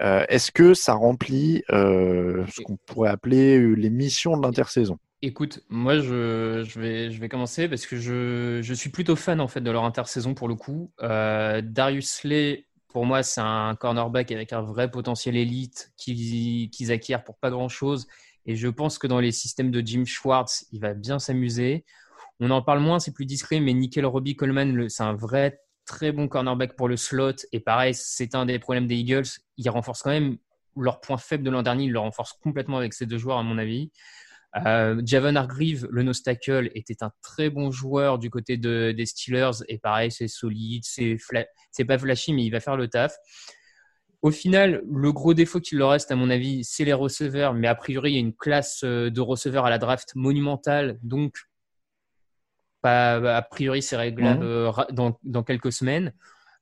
Euh, Est-ce que ça remplit euh, ce qu'on pourrait appeler euh, les missions de l'intersaison? Écoute, moi je, vais, commencer parce que je, suis plutôt fan en fait de leur intersaison pour le coup. Euh, Darius Lay, pour moi, c'est un cornerback avec un vrai potentiel élite qu'ils acquièrent pour pas grand chose. Et je pense que dans les systèmes de Jim Schwartz, il va bien s'amuser. On en parle moins, c'est plus discret, mais Nickel Robbie Coleman, le- c'est un vrai très bon cornerback pour le slot. Et pareil, c'est un des problèmes des Eagles. Ils renforcent quand même leur point faible de l'an dernier, ils le renforcent complètement avec ces deux joueurs, à mon avis. Euh, Javon Hargreave, le nose tackle, était un très bon joueur du côté de, des Steelers. Et pareil, c'est solide, c'est fla- pas flashy, mais il va faire le taf. Au final, le gros défaut qu'il leur reste, à mon avis, c'est les receveurs. Mais a priori, il y a une classe euh, de receveurs à la draft monumentale. Donc, pas- a priori, c'est réglable Mhm. euh, dans, dans quelques semaines.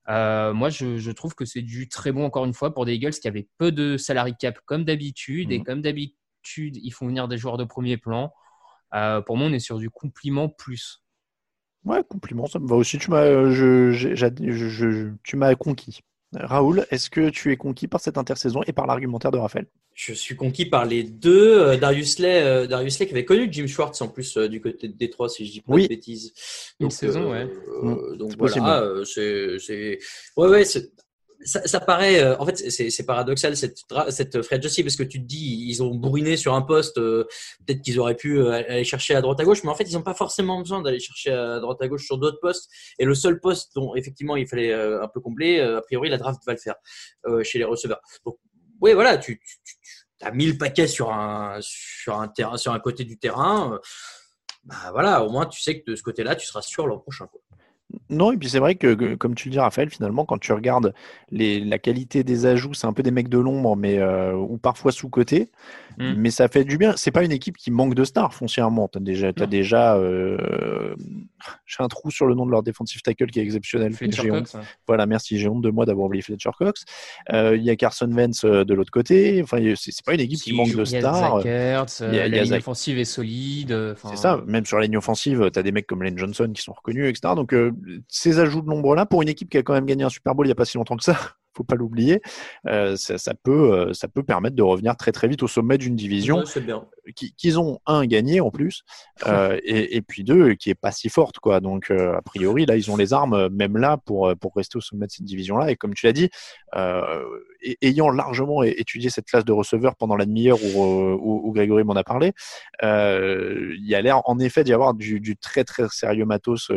Euh, moi, je, je trouve que c'est du très bon, encore une fois, pour des Eagles qui avaient peu de salary cap comme d'habitude. Et Mhm. comme d'habitude, ils font venir des joueurs de premier plan. Euh, pour moi, on est sur du compliment plus. Ouais, compliment, ça me va aussi. Tu m'as, euh, je- je- je- tu m'as conquis. Raoul, est-ce que tu es conquis par cette intersaison et par l'argumentaire de Raphaël? Je suis conquis par les deux. Euh, Darius Lay, euh, Darius Lay qui avait connu Jim Schwartz en plus euh, du côté de Détroit, si je dis pas Oui. de bêtises. Une saison, ouais. euh, donc C'est voilà, euh, c'est, c'est, ouais, ouais, c'est- ça, paraît, euh, en fait, c'est, paradoxal cette, cette free agency parce que tu te dis, ils ont bourriné sur un poste, euh, peut-être qu'ils auraient pu euh, aller chercher à droite à gauche, mais en fait, ils n'ont pas forcément besoin d'aller chercher à droite à gauche sur d'autres postes. Et le seul poste dont effectivement il fallait un peu combler, a priori, la draft va le faire chez les receveurs. Donc, oui, voilà, tu, as mis le paquet sur un, sur un côté du terrain. bah voilà, au moins tu sais que de ce côté-là, tu seras sûr l'an prochain. Quoi. Non, et puis c'est vrai que, comme tu le dis, Raphaël, finalement, quand tu regardes les, la qualité des ajouts, c'est un peu des mecs de l'ombre, mais euh, ou parfois sous-côté. Mm. Mais ça fait du bien. C'est pas une équipe qui manque de stars foncièrement. T'as déjà, t'as Non. déjà. euh, J'ai un trou sur le nom de leur défensif tackle qui est exceptionnel. Fletcher honte. Cox, ouais. Voilà, merci. J'ai honte de moi d'avoir oublié Fletcher Cox. Euh, Il y a Carson Wentz de l'autre côté. Enfin, c'est pas une équipe qui manque de Il y a stars. Zach Ertz, Il y a- il y a la ligne Zach- offensive est solide. C'est ça, même sur la ligne offensive, tu as des mecs comme Lane Johnson qui sont reconnus, etc. Donc, ces ajouts de nombre-là, pour une équipe qui a quand même gagné un Super Bowl il n'y a pas si longtemps que ça, faut pas l'oublier, euh, ça, ça peut, euh, ça peut permettre de revenir très très vite au sommet d'une division Ouais, qu'ils ont, un, gagné en plus, euh, et, et puis deux, qui est pas si forte. quoi. Donc, euh, a priori, là, ils ont les armes, même là, pour, pour rester au sommet de cette division-là. Et comme tu l'as dit, ayant largement étudié cette classe de receveurs pendant la demi-heure où, où, où Grégory m'en a parlé, il y a l'air en effet d'y avoir du, du très très sérieux matos,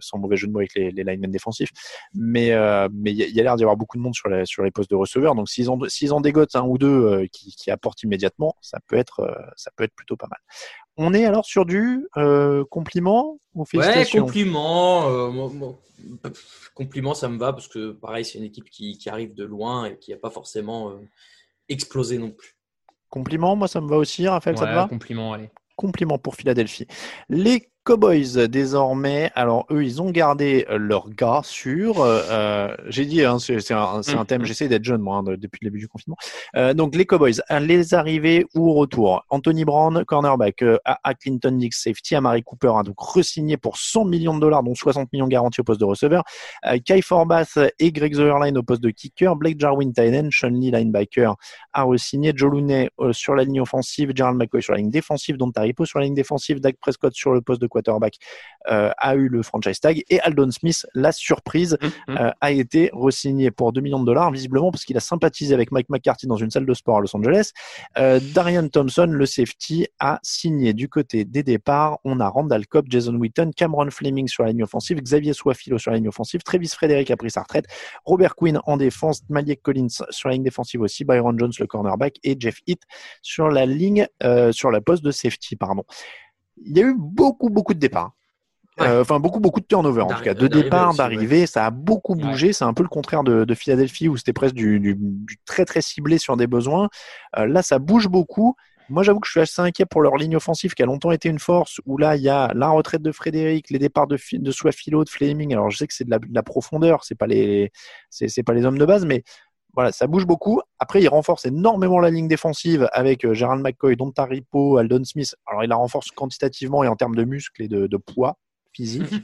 sans mauvais jeu de mots avec les, les linemen défensifs, mais mais il y a, a l'air d'y avoir beaucoup de monde sur les, sur les postes de receveurs. Donc s'ils en, s'ils en dégotent un ou deux euh, qui, qui apportent immédiatement, ça peut être euh, ça peut être plutôt pas mal. On est alors sur du euh, compliment ou Ouais, félicitations? compliment. euh, moi- moi, pff, compliment, ça me va parce que pareil, c'est une équipe qui, qui arrive de loin et qui n'a pas forcément euh, explosé non plus. Compliment, moi ça me va aussi, Raphaël, ça te ouais, va? compliment, allez. Compliment pour Philadelphie. Les Cowboys, désormais, alors eux, ils ont gardé euh, leur gars sur. euh, euh, J'ai dit, hein, c'est un, un thème, j'essaie d'être jeune, moi, hein, de- depuis le début du confinement. Euh, donc, les Cowboys, euh, les arrivées ou retour. Anthony Brown, cornerback, euh, à, à Clinton Dix, safety, Amari Cooper, hein, donc re-signé pour 100 millions de dollars, dont 60 millions garantis au poste de receveur. Euh, Kai Forbath et Greg Zuerlein au poste de kicker. Blake Jarwin, Tynan, Sean Lee, linebacker, a re-signé. Joe Looney euh, sur la ligne offensive, Gerald McCoy sur la ligne défensive, Don Taripo sur la ligne défensive, Dak Prescott sur le poste de quarterback euh, a eu le franchise tag et Aldon Smith, la surprise, euh, a été re-signé pour 2 millions de dollars, visiblement parce qu'il a sympathisé avec Mike McCarthy dans une salle de sport à Los Angeles. Euh, Darian Thompson, le safety, a signé du côté des départs. On a Randall Cobb, Jason Witten, Cameron Fleming sur la ligne offensive, Xavier Swafilo sur la ligne offensive, Travis Frederick a pris sa retraite, Robert Quinn en défense, Malik Collins sur la ligne défensive aussi, Byron Jones le cornerback et Jeff Heath sur la ligne, euh, sur la poste de safety, pardon. Il y a eu beaucoup, beaucoup de départs. Euh, Enfin, beaucoup, beaucoup de turnover, en tout cas. De départ, ouais. d'arrivée, ça a beaucoup bougé. C'est un peu le contraire de, de Philadelphie où c'était presque du, du- du très, très ciblé sur des besoins. Euh, là, ça bouge beaucoup. Moi, j'avoue que je suis assez inquiet pour leur ligne offensive qui a longtemps été une force, où là, il y a la retraite de Frédéric, les départs de, de Swafilo, de Fleming. Alors, je sais que c'est de la, de la profondeur, c'est pas les, c'est c'est pas les hommes de base, mais voilà, ça bouge beaucoup. Après, il renforce énormément la ligne défensive avec euh, Gerald McCoy, Don Taripo, Aldon Smith. Alors, il la renforce quantitativement et en termes de muscles et de, de poids physique.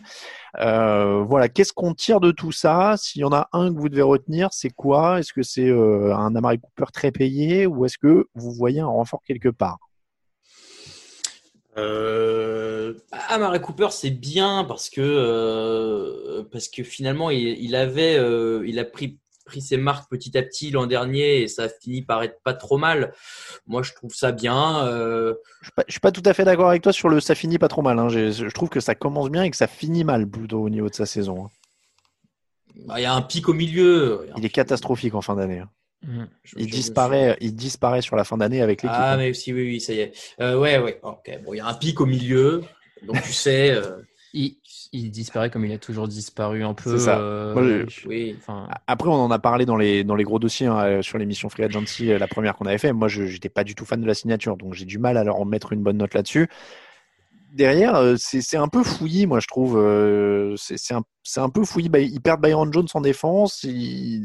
Euh, voilà, qu'est-ce qu'on tire de tout ça? S'il y en a un que vous devez retenir, c'est quoi? Est-ce que c'est euh, un Amari Cooper très payé ou est-ce que vous voyez un renfort quelque part? Euh, Amari Cooper, c'est bien parce que euh, parce que finalement il, il avait il a pris pris ses marques petit à petit l'an dernier et ça a fini par être pas trop mal. Moi, je trouve ça bien. euh, je suis, pas, je suis pas tout à fait d'accord avec toi sur le ça finit pas trop mal. hein. Je trouve que ça commence bien et que ça finit mal plutôt au niveau de sa saison. hein. bah, Il y a un pic au milieu. Il est catastrophique en fin d'année. hein. Mhm. Il disparaît, il disparaît sur la fin d'année avec l'équipe. Ah, mais si, oui, oui, ça y est. Euh, ouais, ouais. Ok. Bon, il y a un pic au milieu. Donc, tu sais. euh, Il, il disparaît comme il a toujours disparu un peu. C'est ça. euh, Moi, je- je- oui. enfin, Après, on en a parlé dans les, dans les gros dossiers hein, euh, sur l'émission Free Agency, euh, la première qu'on avait fait. Moi, je n'étais pas du tout fan de la signature, donc j'ai du mal à leur en mettre une bonne note là-dessus. Derrière, euh, c'est un peu fouillis, moi, je trouve. euh, C'est un, peu fouillis. Bah, ils perdent Byron Jones en défense.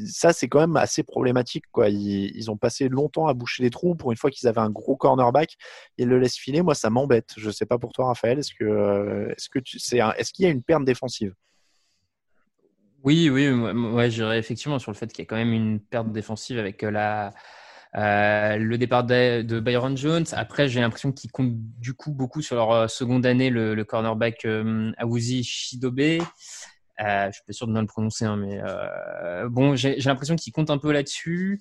ça, c'est quand même assez problématique. Quoi. Ils, ont passé longtemps à boucher les trous. Pour une fois qu'ils avaient un gros cornerback, ils le laissent filer. Moi, ça m'embête. Je sais pas pour toi, Raphaël. Est-ce que, euh, est-ce qu'il y a une perte défensive? Oui, oui, moi- dirais effectivement sur le fait qu'il y a quand même une perte défensive avec la, euh, le départ de, de Byron Jones. Après, j'ai l'impression qu'ils comptent du coup beaucoup sur leur euh, seconde année, le, le cornerback euh, Awuzie Shidobe. Euh, je suis pas sûr de bien le prononcer, hein, mais bon, j'ai l'impression qu'ils comptent un peu là-dessus.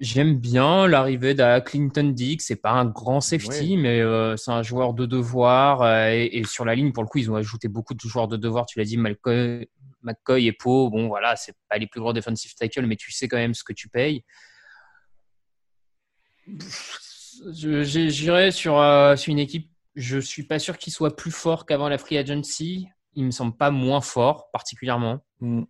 J'aime bien l'arrivée d'A Clinton Dick. C'est pas un grand safety, mais euh, c'est un joueur de devoir. euh, et, et sur la ligne, pour le coup, ils ont ajouté beaucoup de joueurs de devoir. Tu l'as dit, McCoy, McCoy et Poe. Bon, voilà, c'est pas les plus gros defensive tackle, mais tu sais quand même ce que tu payes. J'irais sur, euh, sur une équipe. je suis pas sûr qu'il soit plus fort qu'avant la free agency. Il me semble pas moins fort, particulièrement. Mm.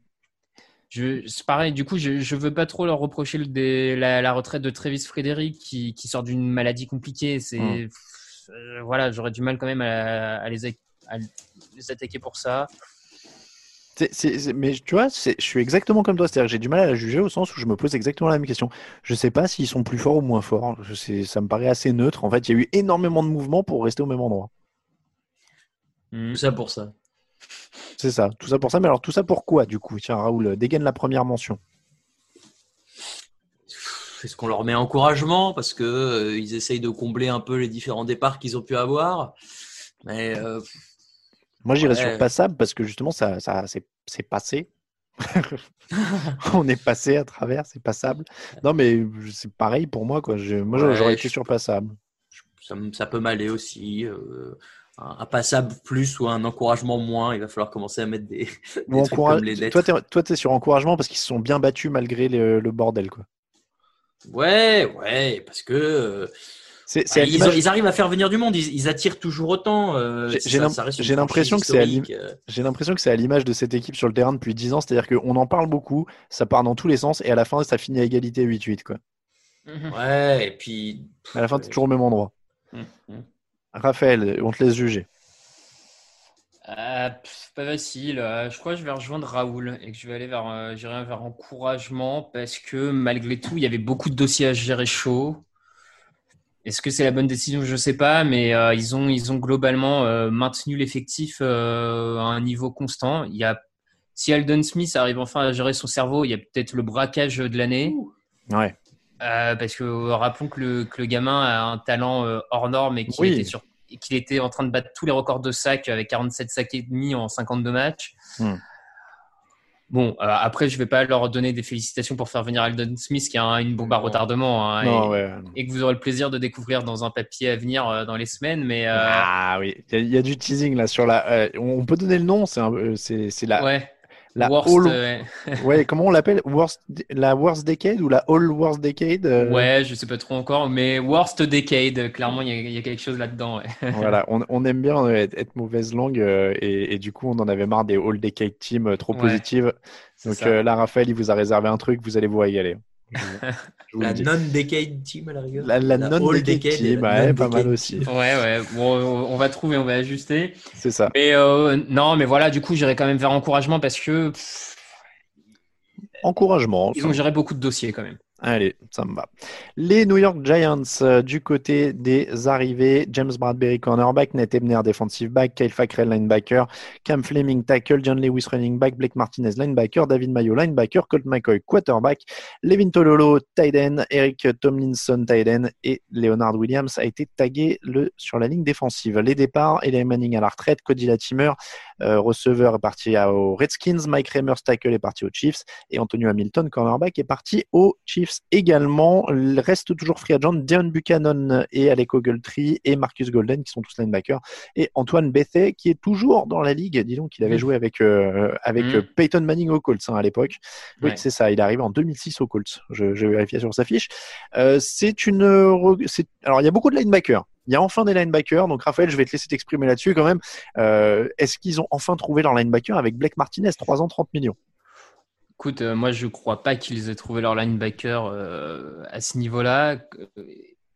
Je, c'est pareil, du coup, je, je veux pas trop leur reprocher le la, la retraite de Travis Frédéric qui, qui sort d'une maladie compliquée. C'est, Mm. euh, voilà, j'aurais du mal quand même à, à les, ac- à les attaquer pour ça. C'est- c'est- c'est- mais tu vois, c'est- je suis exactement comme toi. C'est-à-dire que j'ai du mal à la juger au sens où je me pose exactement la même question. Je sais pas s'ils sont plus forts ou moins forts. Je sais, ça me paraît assez neutre. En fait, il y a eu énormément de mouvements pour rester au même endroit. Mm. Tout ça pour ça. C'est ça. Tout ça pour ça. Mais alors, tout ça pourquoi, du coup? Tiens, Raoul, dégaine la première mention. Est-ce qu'on leur met encouragement parce que euh, ils essayent de combler un peu les différents départs qu'ils ont pu avoir? Mais euh, Moi, j'irais Ouais. sur passable parce que justement, ça, ça, c'est passé. On est passé à travers, c'est passable. Non, mais c'est pareil pour moi, quoi. Je- moi, Ouais, j'aurais été sur passable. ça, peut m'aller aussi. euh, un, un passable plus ou un encouragement moins. Il va falloir commencer à mettre des, des trucs encourage- comme les lettres. Toi, toi, t'es sur encouragement parce qu'ils se sont bien battus malgré le, le bordel, quoi. Ouais, ouais, parce que euh, C'est, c'est à ils, arrivent à faire venir du monde. Ils, ils attirent toujours autant. euh, J'ai- l'impression que c'est à l'im- historique. J'ai l'impression que c'est à l'image de cette équipe sur le terrain depuis 10 ans, c'est-à-dire qu'on en parle beaucoup, ça part dans tous les sens, et à la fin, ça finit à égalité 8-8, quoi. Ouais, et puis. À la fin, t'es toujours au même endroit. Hum. Raphaël, on te laisse juger. Euh, pas facile. Euh, je crois que je vais rejoindre Raoul et que je vais aller vers, euh, vers encouragement parce que malgré tout, il y avait beaucoup de dossiers à gérer chaud. Est-ce que c'est la bonne décision? Je sais pas, mais euh, ils ont, ils ont globalement euh, maintenu l'effectif euh, à un niveau constant. Il y a, si Alden Smith arrive enfin à gérer son cerveau, il y a peut-être le braquage de l'année. Ouais. Parce que rappelons que le, que le gamin a un talent hors norme et qu'il Oui. était, sur- et qu'il était en train de battre tous les records de sacs avec 47 sacs et demi en 52 matchs. Hmm. Bon, euh, après, je vais pas leur donner des félicitations pour faire venir Alden Smith, qui a un- une bombe à retardement, hein, Non, et, ouais. et que vous aurez le plaisir de découvrir dans un papier à venir euh, dans les semaines. Mais euh, Ah oui, il y, a- il y a du teasing là sur la. euh, on peut donner le nom, c'est un- c'est c'est la. ouais, la worst, all- euh, Ouais, comment on l'appelle? Worst, La Worst Decade ou la All Worst Decade euh, ouais, je sais pas trop encore, mais worst decade, clairement, il y a, il y a quelque chose là-dedans. ouais. Voilà, on, on aime bien euh, être, être mauvaise langue euh, et, et du coup on en avait marre des All Decade Teams trop Ouais, positives. Donc euh, là, Raphaël, il vous a réservé un truc, vous allez vous régaler. La non-decade team à la rigueur. La, la non-decade team, la ouais, pas mal aussi. Ouais, ouais. Bon, on va trouver, on va ajuster. C'est ça. Mais euh, non, mais voilà, du coup, j'irai quand même vers encouragement parce que pff, Encouragement. ils ont géré beaucoup de dossiers quand même. Allez, ça me va. Les New York Giants, euh, du côté des arrivées, James Bradbury, cornerback, Nate Ebner, defensive back, Kyle Fackrell, linebacker, Cam Fleming, tackle, John Lewis, running back, Blake Martinez, linebacker, David Mayo, linebacker, Colt McCoy, quarterback, Levin Tololo, tight Eric Tomlinson, tight end, et Leonard Williams a été tagué le, sur la ligne défensive. Les départs, Eli Manning à la retraite, Cody Latimer, euh, receveur est parti aux Redskins, Mike Remers, tackle est parti aux Chiefs, et Antonio Hamilton, cornerback, est parti aux Chiefs également. Il reste toujours free agent Dion Buchanan et Alec Ogletree et Marcus Golden qui sont tous linebackers et Antoine Bethay qui est toujours dans la ligue. Dis donc, il avait Mm. joué avec, euh, avec Mm. euh, Peyton Manning aux Colts hein, à l'époque. Oui, Ouais. c'est ça. Il est arrivé en 2006 aux Colts. Je, je vérifier sur sa fiche. Euh, c'est une. Alors, il y a beaucoup de linebackers. Il y a enfin des linebackers. Donc, Raphaël, je vais te laisser t'exprimer là-dessus quand même. Euh, Est-ce qu'ils ont enfin trouvé leur linebacker avec Blake Martinez 3 ans, 30 millions? Écoute, euh, moi, je crois pas qu'ils aient trouvé leur linebacker euh, à ce niveau-là.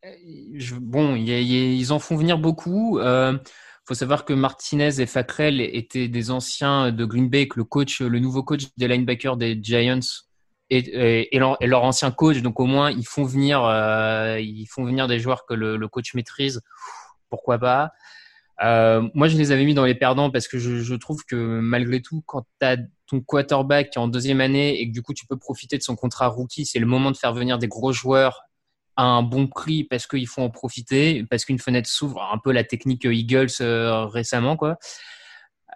Euh, bon, ils en font venir beaucoup. Euh, faut savoir que Martinez et Fackrell étaient des anciens de Green Bay, que le coach, le nouveau coach des linebackers des Giants et, leur, ancien coach. Donc au moins, ils font venir, ils font venir des joueurs que le, coach maîtrise. Pourquoi pas? Moi, je les avais mis dans les perdants parce que je, je trouve que malgré tout, quand tu as quarterback en deuxième année et que du coup tu peux profiter de son contrat rookie, c'est le moment de faire venir des gros joueurs à un bon prix parce qu'il faut en profiter, parce qu'une fenêtre s'ouvre, un peu la technique Eagles euh, récemment quoi.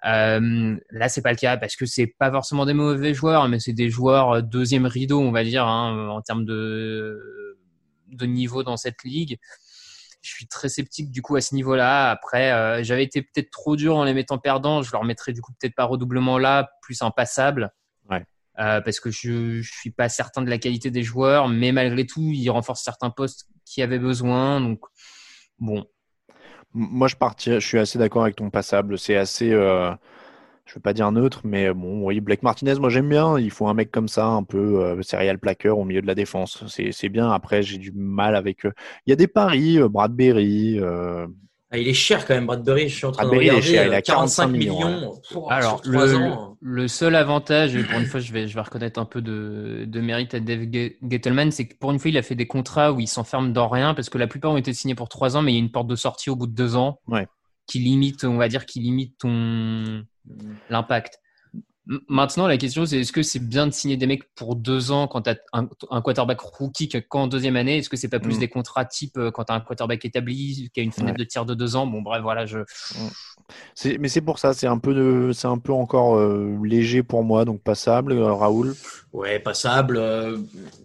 Euh, là, c'est pas le cas parce que c'est pas forcément des mauvais joueurs, mais c'est des joueurs euh, deuxième rideau, on va dire, hein, en termes de niveau dans cette ligue. Je suis très sceptique du coup à ce niveau-là. Après, euh, j'avais été peut-être trop dur en les mettant perdants. Je leur mettrais du coup peut-être pas redoublement là, plus un passable. Ouais. Euh, parce que je, je suis pas certain de la qualité des joueurs, mais malgré tout, ils renforcent certains postes qui avaient besoin. Donc, bon, Moi, je partirais, je suis assez d'accord avec ton passable. C'est assez, euh, je veux pas dire neutre, mais bon, oui, Blake Martinez, moi j'aime bien. Il faut un mec comme ça, un peu euh, serial plaqueur au milieu de la défense. C'est, c'est bien. Après, j'ai du mal avec. euh, Il y a des paris, euh, Bradbury. euh, Ah, il est cher quand même, Bradbury. Je suis en train Bradbury, de il est regarder. cher, il a euh, 45 45 millions, Alors, sur trois le, ans. le seul avantage, et pour une fois, je vais, je vais reconnaître un peu de, de mérite à Dave Ge- Gettleman, c'est que pour une fois, il a fait des contrats où il s'enferme dans rien, parce que la plupart ont été signés pour trois ans, mais il y a une porte de sortie au bout de deux ans Ouais. qui limite, on va dire, qui limite ton l'impact. Maintenant, la question, c'est est-ce que c'est bien de signer des mecs pour deux ans quand tu as un, un quarterback rookie que- qu'en deuxième année? Est-ce que c'est pas plus Mm. des contrats type euh, quand tu as un quarterback établi, qui a une fenêtre Ouais. de tir de deux ans? Bon, bref, voilà, je. c'est, mais c'est pour ça, c'est un peu, de, c'est un peu encore euh, léger pour moi, donc passable. Euh, Raoul. Ouais, passable. euh,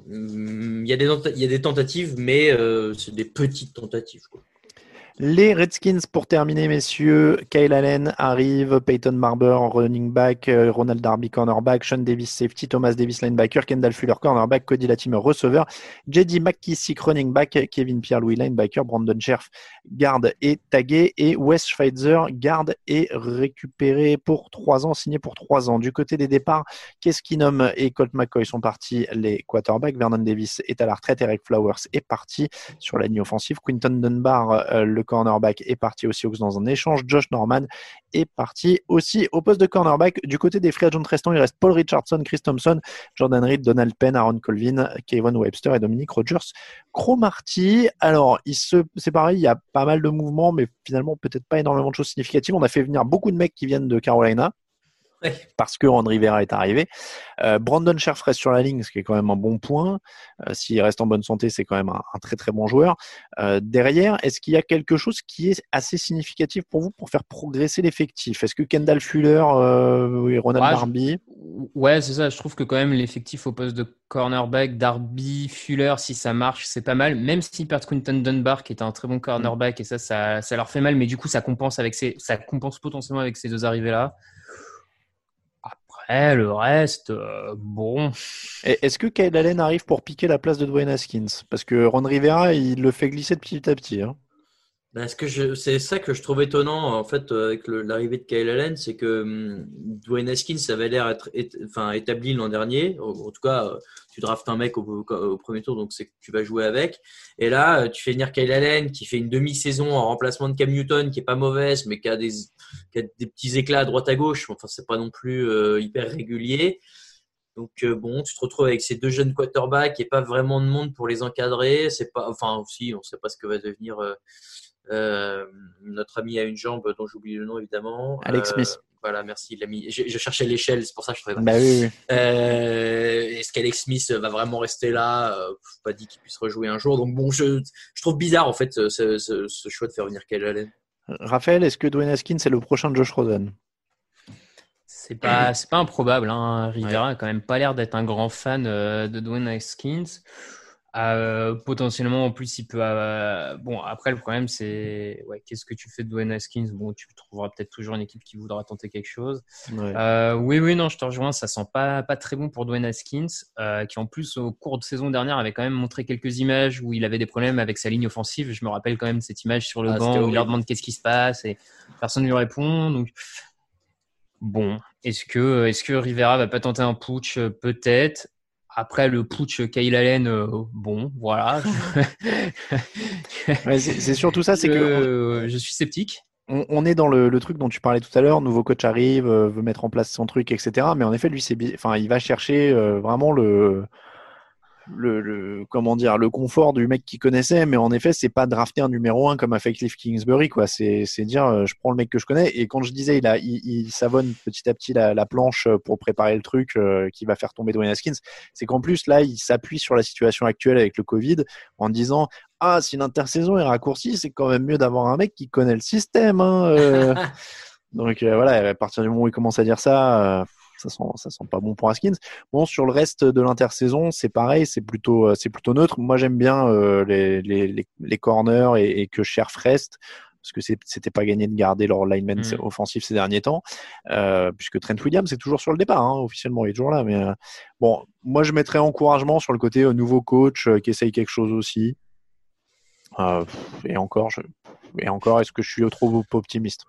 mm, Il y, a des tenta- il y a des tentatives, mais euh, c'est des petites tentatives. quoi. Les Redskins pour terminer, messieurs. Kyle Allen arrive, Peyton Barber running back, euh, Ronald Darby cornerback, Sean Davis safety, Thomas Davis linebacker, Kendall Fuller cornerback, Cody Latimer receveur, JD McKissick running back, Kevin Pierre-Louis linebacker, Brandon Scherf garde et tagué et Wes Schweitzer garde et récupéré pour trois ans, signé pour trois ans. Du côté des départs, Keskinum et Colt McCoy sont partis les quarterbacks? Vernon Davis est à la retraite. Eric Flowers est parti sur la ligne offensive. Quinton Dunbar, euh, le cornerback, est parti aux Seahawks dans un échange. Josh Norman est parti aussi au poste de cornerback. Du côté des free agents restants, il reste Paul Richardson, Chris Thompson, Jordan Reed, Donald Penn, Aaron Colvin, Kevin Webster et Dominic Rogers. Cromarty, alors c'est pareil, il y a pas mal de mouvements, mais finalement peut-être pas énormément de choses significatives. On a fait venir beaucoup de mecs qui viennent de Carolina Parce que Ron Rivera est arrivé. Euh, Brandon Scherf reste sur la ligne, ce qui est quand même un bon point. Euh, S'il reste en bonne santé, c'est quand même un, un très très bon joueur. Euh, derrière, est-ce qu'il y a quelque chose qui est assez significatif pour vous pour faire progresser l'effectif? Est-ce que Kendall Fuller et Ronald Ouais, je- Darby? Ouais, c'est ça. Je trouve que quand même l'effectif au poste de cornerback, Darby, Fuller, si ça marche, c'est pas mal. Même s'ils perdent Quinton Dunbar, qui était un très bon cornerback, et ça, ça, ça leur fait mal, mais du coup, ça compense avec ces, ça compense potentiellement avec ces deux arrivées-là. Après, le reste, euh, bon. Est-ce que Kyle Allen arrive pour piquer la place de Dwayne Haskins? Parce que Ron Rivera, il le fait glisser de petit à petit. hein. Ben, que c'est ça que je trouve étonnant en fait euh, avec l'arrivée de Kyle Allen, c'est que hum, Dwayne Haskins avait l'air être enfin, établi l'an dernier. En, tout cas, euh, tu draftes un mec au, premier tour, donc c'est que tu vas jouer avec. Et là, euh, tu fais venir Kyle Allen qui fait une demi-saison en remplacement de Cam Newton, qui est pas mauvaise, mais qui a des, qui a des petits éclats à droite à gauche. Enfin, c'est pas non plus hyper régulier. Donc bon, tu te retrouves avec ces deux jeunes quarterbacks et pas vraiment de monde pour les encadrer. C'est pas, enfin aussi, on sait pas ce que va devenir euh, notre ami à une jambe dont j'oublie le nom évidemment. Alex Euh, Smith. Voilà, merci. mis- Je, je cherchais l'échelle, c'est pour ça que je trouvais. pas. Bah oui, oui. Euh, Est-ce qu'Alex Smith va vraiment rester là? Pas dit qu'il puisse rejouer un jour. Donc bon, je, je trouve bizarre en fait ce, ce- ce- ce choix de faire venir Kyle Allen. Raphaël, est-ce que Dwayne Haskins est le prochain Josh Rosen? C'est pas, c'est pas improbable. Hein. Rivera a quand même pas l'air d'être un grand fan euh, de Dwayne Haskins. Euh, potentiellement, en plus, il peut. euh, Bon, après, le problème, c'est ouais, qu'est-ce que tu fais de Dwayne Haskins? Bon, tu trouveras peut-être toujours une équipe qui voudra tenter quelque chose. Ouais. Euh, oui, oui, non, je te rejoins. Ça sent pas, pas très bon pour Dwayne Haskins, euh, qui en plus, au cours de saison dernière, avait quand même montré quelques images où il avait des problèmes avec sa ligne offensive. Je me rappelle quand même cette image sur le Ah, banc où il leur demande qu'est-ce qui se passe et personne ne lui répond. Donc, bon, est-ce que, est-ce que Rivera va pas tenter un putsch? Peut-être. Après le putsch Kyle Allen, euh, bon, voilà. Ouais, c'est surtout ça, c'est que Euh, je suis sceptique. on, on est dans le, le truc dont tu parlais tout à l'heure, nouveau coach arrive, euh, veut mettre en place son truc, etc. Mais en effet, lui, c'est, enfin, il va chercher euh, vraiment le, le, le- comment dire, le confort du mec qu'il connaissait. Mais en effet, c'est pas drafter un numéro un comme a fait Cliff Kingsbury, quoi. C'est, c'est dire, euh, je prends le mec que je connais. Et quand je disais, il a, il, il savonne petit à petit la, la planche euh, pour préparer le truc euh, qui va faire tomber Dwayne Haskins. C'est qu'en plus là, il s'appuie sur la situation actuelle avec le Covid en disant ah, si l'intersaison est raccourcie, c'est quand même mieux d'avoir un mec qui connaît le système. Hein, euh. Donc voilà, à partir du moment où il commence à dire ça, ça sent, ça sent pas bon pour Haskins. Bon, sur le reste de l'intersaison, c'est pareil, c'est plutôt, euh, c'est plutôt neutre. Moi, j'aime bien euh, les, les, les, corners et, et que Scherf reste. Parce que c'était pas gagné de garder leur lineman Mm. offensif ces derniers temps, euh, puisque Trent Williams est toujours sur le départ, hein, officiellement, il est toujours là. Mais euh, bon, moi je mettrais encouragement sur le côté euh, nouveau coach qui essaye quelque chose aussi. Et encore, je... et encore, est-ce que je suis trop optimiste?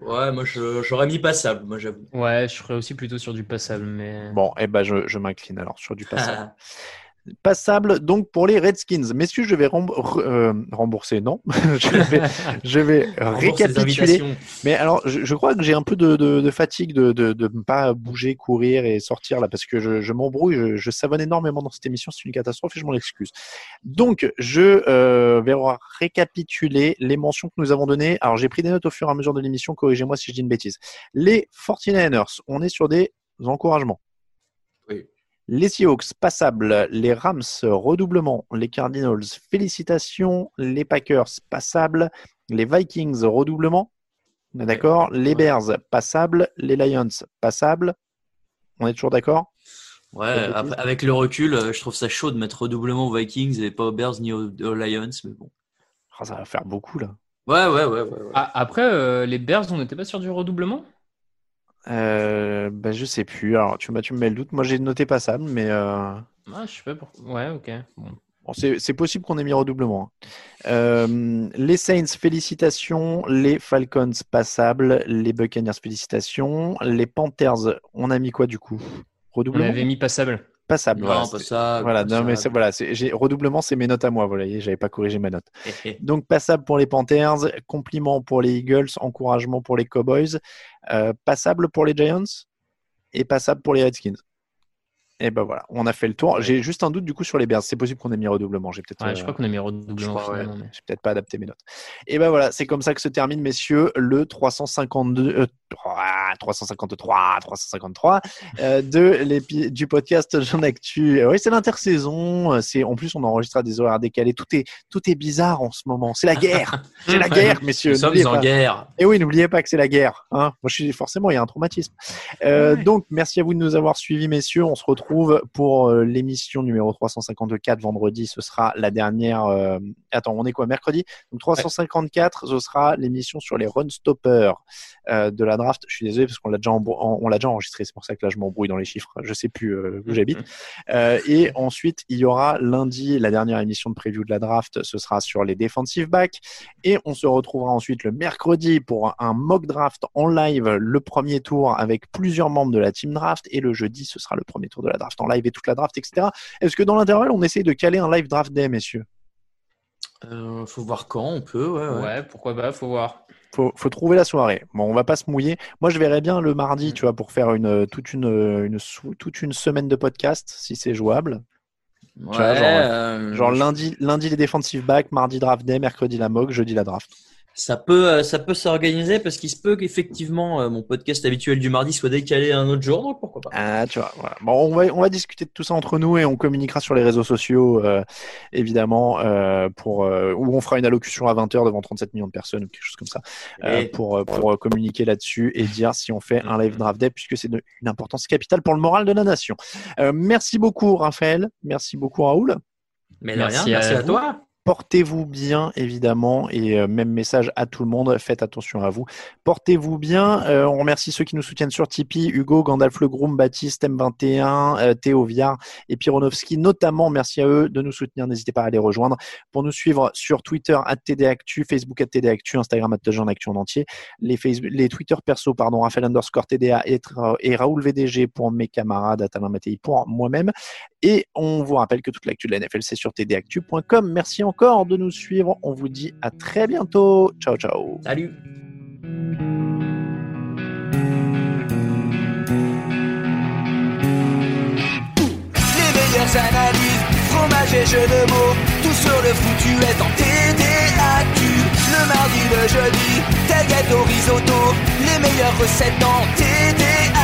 Ouais, moi je- j'aurais mis passable, moi j'avoue. Ouais, je serais aussi plutôt sur du passable, mais. Bon, eh ben, je, je m'incline alors sur du passable. Passable donc pour les Redskins. Messieurs, je vais euh, rembourser, non? Je vais, je vais récapituler. Mais alors, je, je crois que j'ai un peu de, de- de fatigue de de de ne pas bouger, courir et sortir là parce que je, je m'embrouille, je, je savonne énormément dans cette émission, c'est une catastrophe et je m'en excuse. Donc, je euh, vais récapituler les mentions que nous avons données. Alors, j'ai pris des notes au fur et à mesure de l'émission, corrigez-moi si je dis une bêtise. Les 49ers, on est sur des encouragements. Les Seahawks, passables. Les Rams, redoublement. Les Cardinals, félicitations. Les Packers, passables. Les Vikings, redoublement. On est d'accord Les Bears, passables. Les Lions, passables. On est toujours d'accord? Ouais, après, avec le recul, euh, je trouve ça chaud de mettre redoublement aux Vikings et pas aux Bears ni aux, aux Lions, mais bon. Ah, Ça va faire beaucoup là. Ouais, ouais, ouais, ouais. ouais. Ah, après, euh, les Bears, on n'était pas sur du redoublement? Euh, ben, je sais plus. Alors, tu, me mets le doute. Moi, j'ai noté passable, mais euh, Ah, je sais pas pourquoi. Ouais, ok. Bon. bon, c'est possible qu'on ait mis redoublement. hein. Euh, les Saints, félicitations. Les Falcons, passables. Les Buccaneers, félicitations. Les Panthers, on a mis quoi du coup? On Redoublement avait mis passable. Passable. Non, voilà, pas c'est- ça. Voilà, non, mais c'est- voilà, j'ai- redoublement, c'est mes notes à moi. Vous voyez, j'avais pas corrigé ma note. Donc, passable pour les Panthers, compliment pour les Eagles, encouragement pour les Cowboys, euh, passable pour les Giants et passable pour les Redskins. Et ben voilà, on a fait le tour. J'ai juste un doute du coup sur les Bears. C'est possible qu'on ait mis redoublement. J'ai peut-être. Ouais, je euh, crois qu'on a mis je redoublement crois, ouais. finalement. mais- J'ai peut-être pas adapté mes notes. Et ben voilà, c'est comme ça que se termine, messieurs, le 352, euh, 3, 353, 353 euh, de l'épi- du podcast Jean Actu. Euh, Oui, c'est l'intersaison. C'est en plus on enregistre à des horaires décalés. Tout est tout est bizarre en ce moment. C'est la guerre. c'est la guerre, messieurs. Nous sommes en guerre. Et oui, n'oubliez pas que c'est la guerre. Hein. Moi, je suis forcément, il y a un traumatisme. Euh, Donc, merci à vous de nous avoir suivis, messieurs. On se retrouve pour euh, l'émission numéro 354 vendredi. Ce sera la dernière. euh, Attends, on est quoi mercredi? Donc 354, ce sera l'émission sur les run stoppers euh, de la draft. Je suis désolé parce qu'on l'a déjà, embr- en- on l'a déjà enregistré. C'est pour ça que là, je m'embrouille dans les chiffres. Je sais plus euh, où j'habite. Euh, et ensuite, il y aura lundi la dernière émission de preview de la draft. Ce sera sur les defensive backs. Et on se retrouvera ensuite le mercredi pour un mock draft en live, le premier tour avec plusieurs membres de la team draft. Et le jeudi, ce sera le premier tour de la draft en live et toute la draft, etc. Est-ce que dans l'intervalle, on essaye de caler un live draft day, messieurs? Euh, faut voir quand, on peut, ouais. ouais. Ouais, pourquoi pas, faut voir. faut, faut trouver la soirée. Bon, on va pas se mouiller. Moi, je verrais bien le mardi, tu vois, pour faire une toute une, une sou- toute une semaine de podcast, si c'est jouable. Vois, Ouais, genre, euh, genre lundi, lundi les defensive back, mardi draft day, mercredi la mock, jeudi la draft. Ça peut, euh, ça peut s'organiser parce qu'il se peut qu'effectivement euh, mon podcast habituel du mardi soit décalé à un autre jour, donc pourquoi pas. Ah, tu vois, voilà. Bon, on va, on va discuter de tout ça entre nous et on communiquera sur les réseaux sociaux, euh, évidemment, euh, pour, euh, où on fera une allocution à 20h devant 37 millions de personnes ou quelque chose comme ça, euh, Et- pour, euh, pour communiquer là-dessus et dire si on fait un live draft day, puisque c'est une importance capitale pour le moral de la nation. Euh, merci beaucoup, Raphaël. Merci beaucoup, Raoul. Mais de Merci rien, merci à à, vous. toi. Portez-vous bien, évidemment, et euh, même message à tout le monde, faites attention à vous. Portez-vous bien. Euh, on remercie ceux qui nous soutiennent sur Tipeee, Hugo, Gandalf Le Groom, Baptiste, M21, euh, Théo Viard et Pironovski, notamment. Merci à eux de nous soutenir. N'hésitez pas à les rejoindre. Pour nous suivre sur Twitter, TDActu, Facebook, TDActu, Instagram, Actu en entier. Les, Twitter perso, pardon, Raphaël underscore TDA et, et Raoul VDG pour mes camarades, Atalin Mattei pour moi-même. Et on vous rappelle que toute l'actu de la NFL, c'est sur tdactu.com. Merci encore de nous suivre. On vous dit à très bientôt. Ciao, ciao. Salut. Les meilleures analyses, fromage et jeux de mots, tout sur le foutu est en TDAQ. Le mardi, le jeudi, tel gâteau risotto, les meilleures recettes dans TDAQ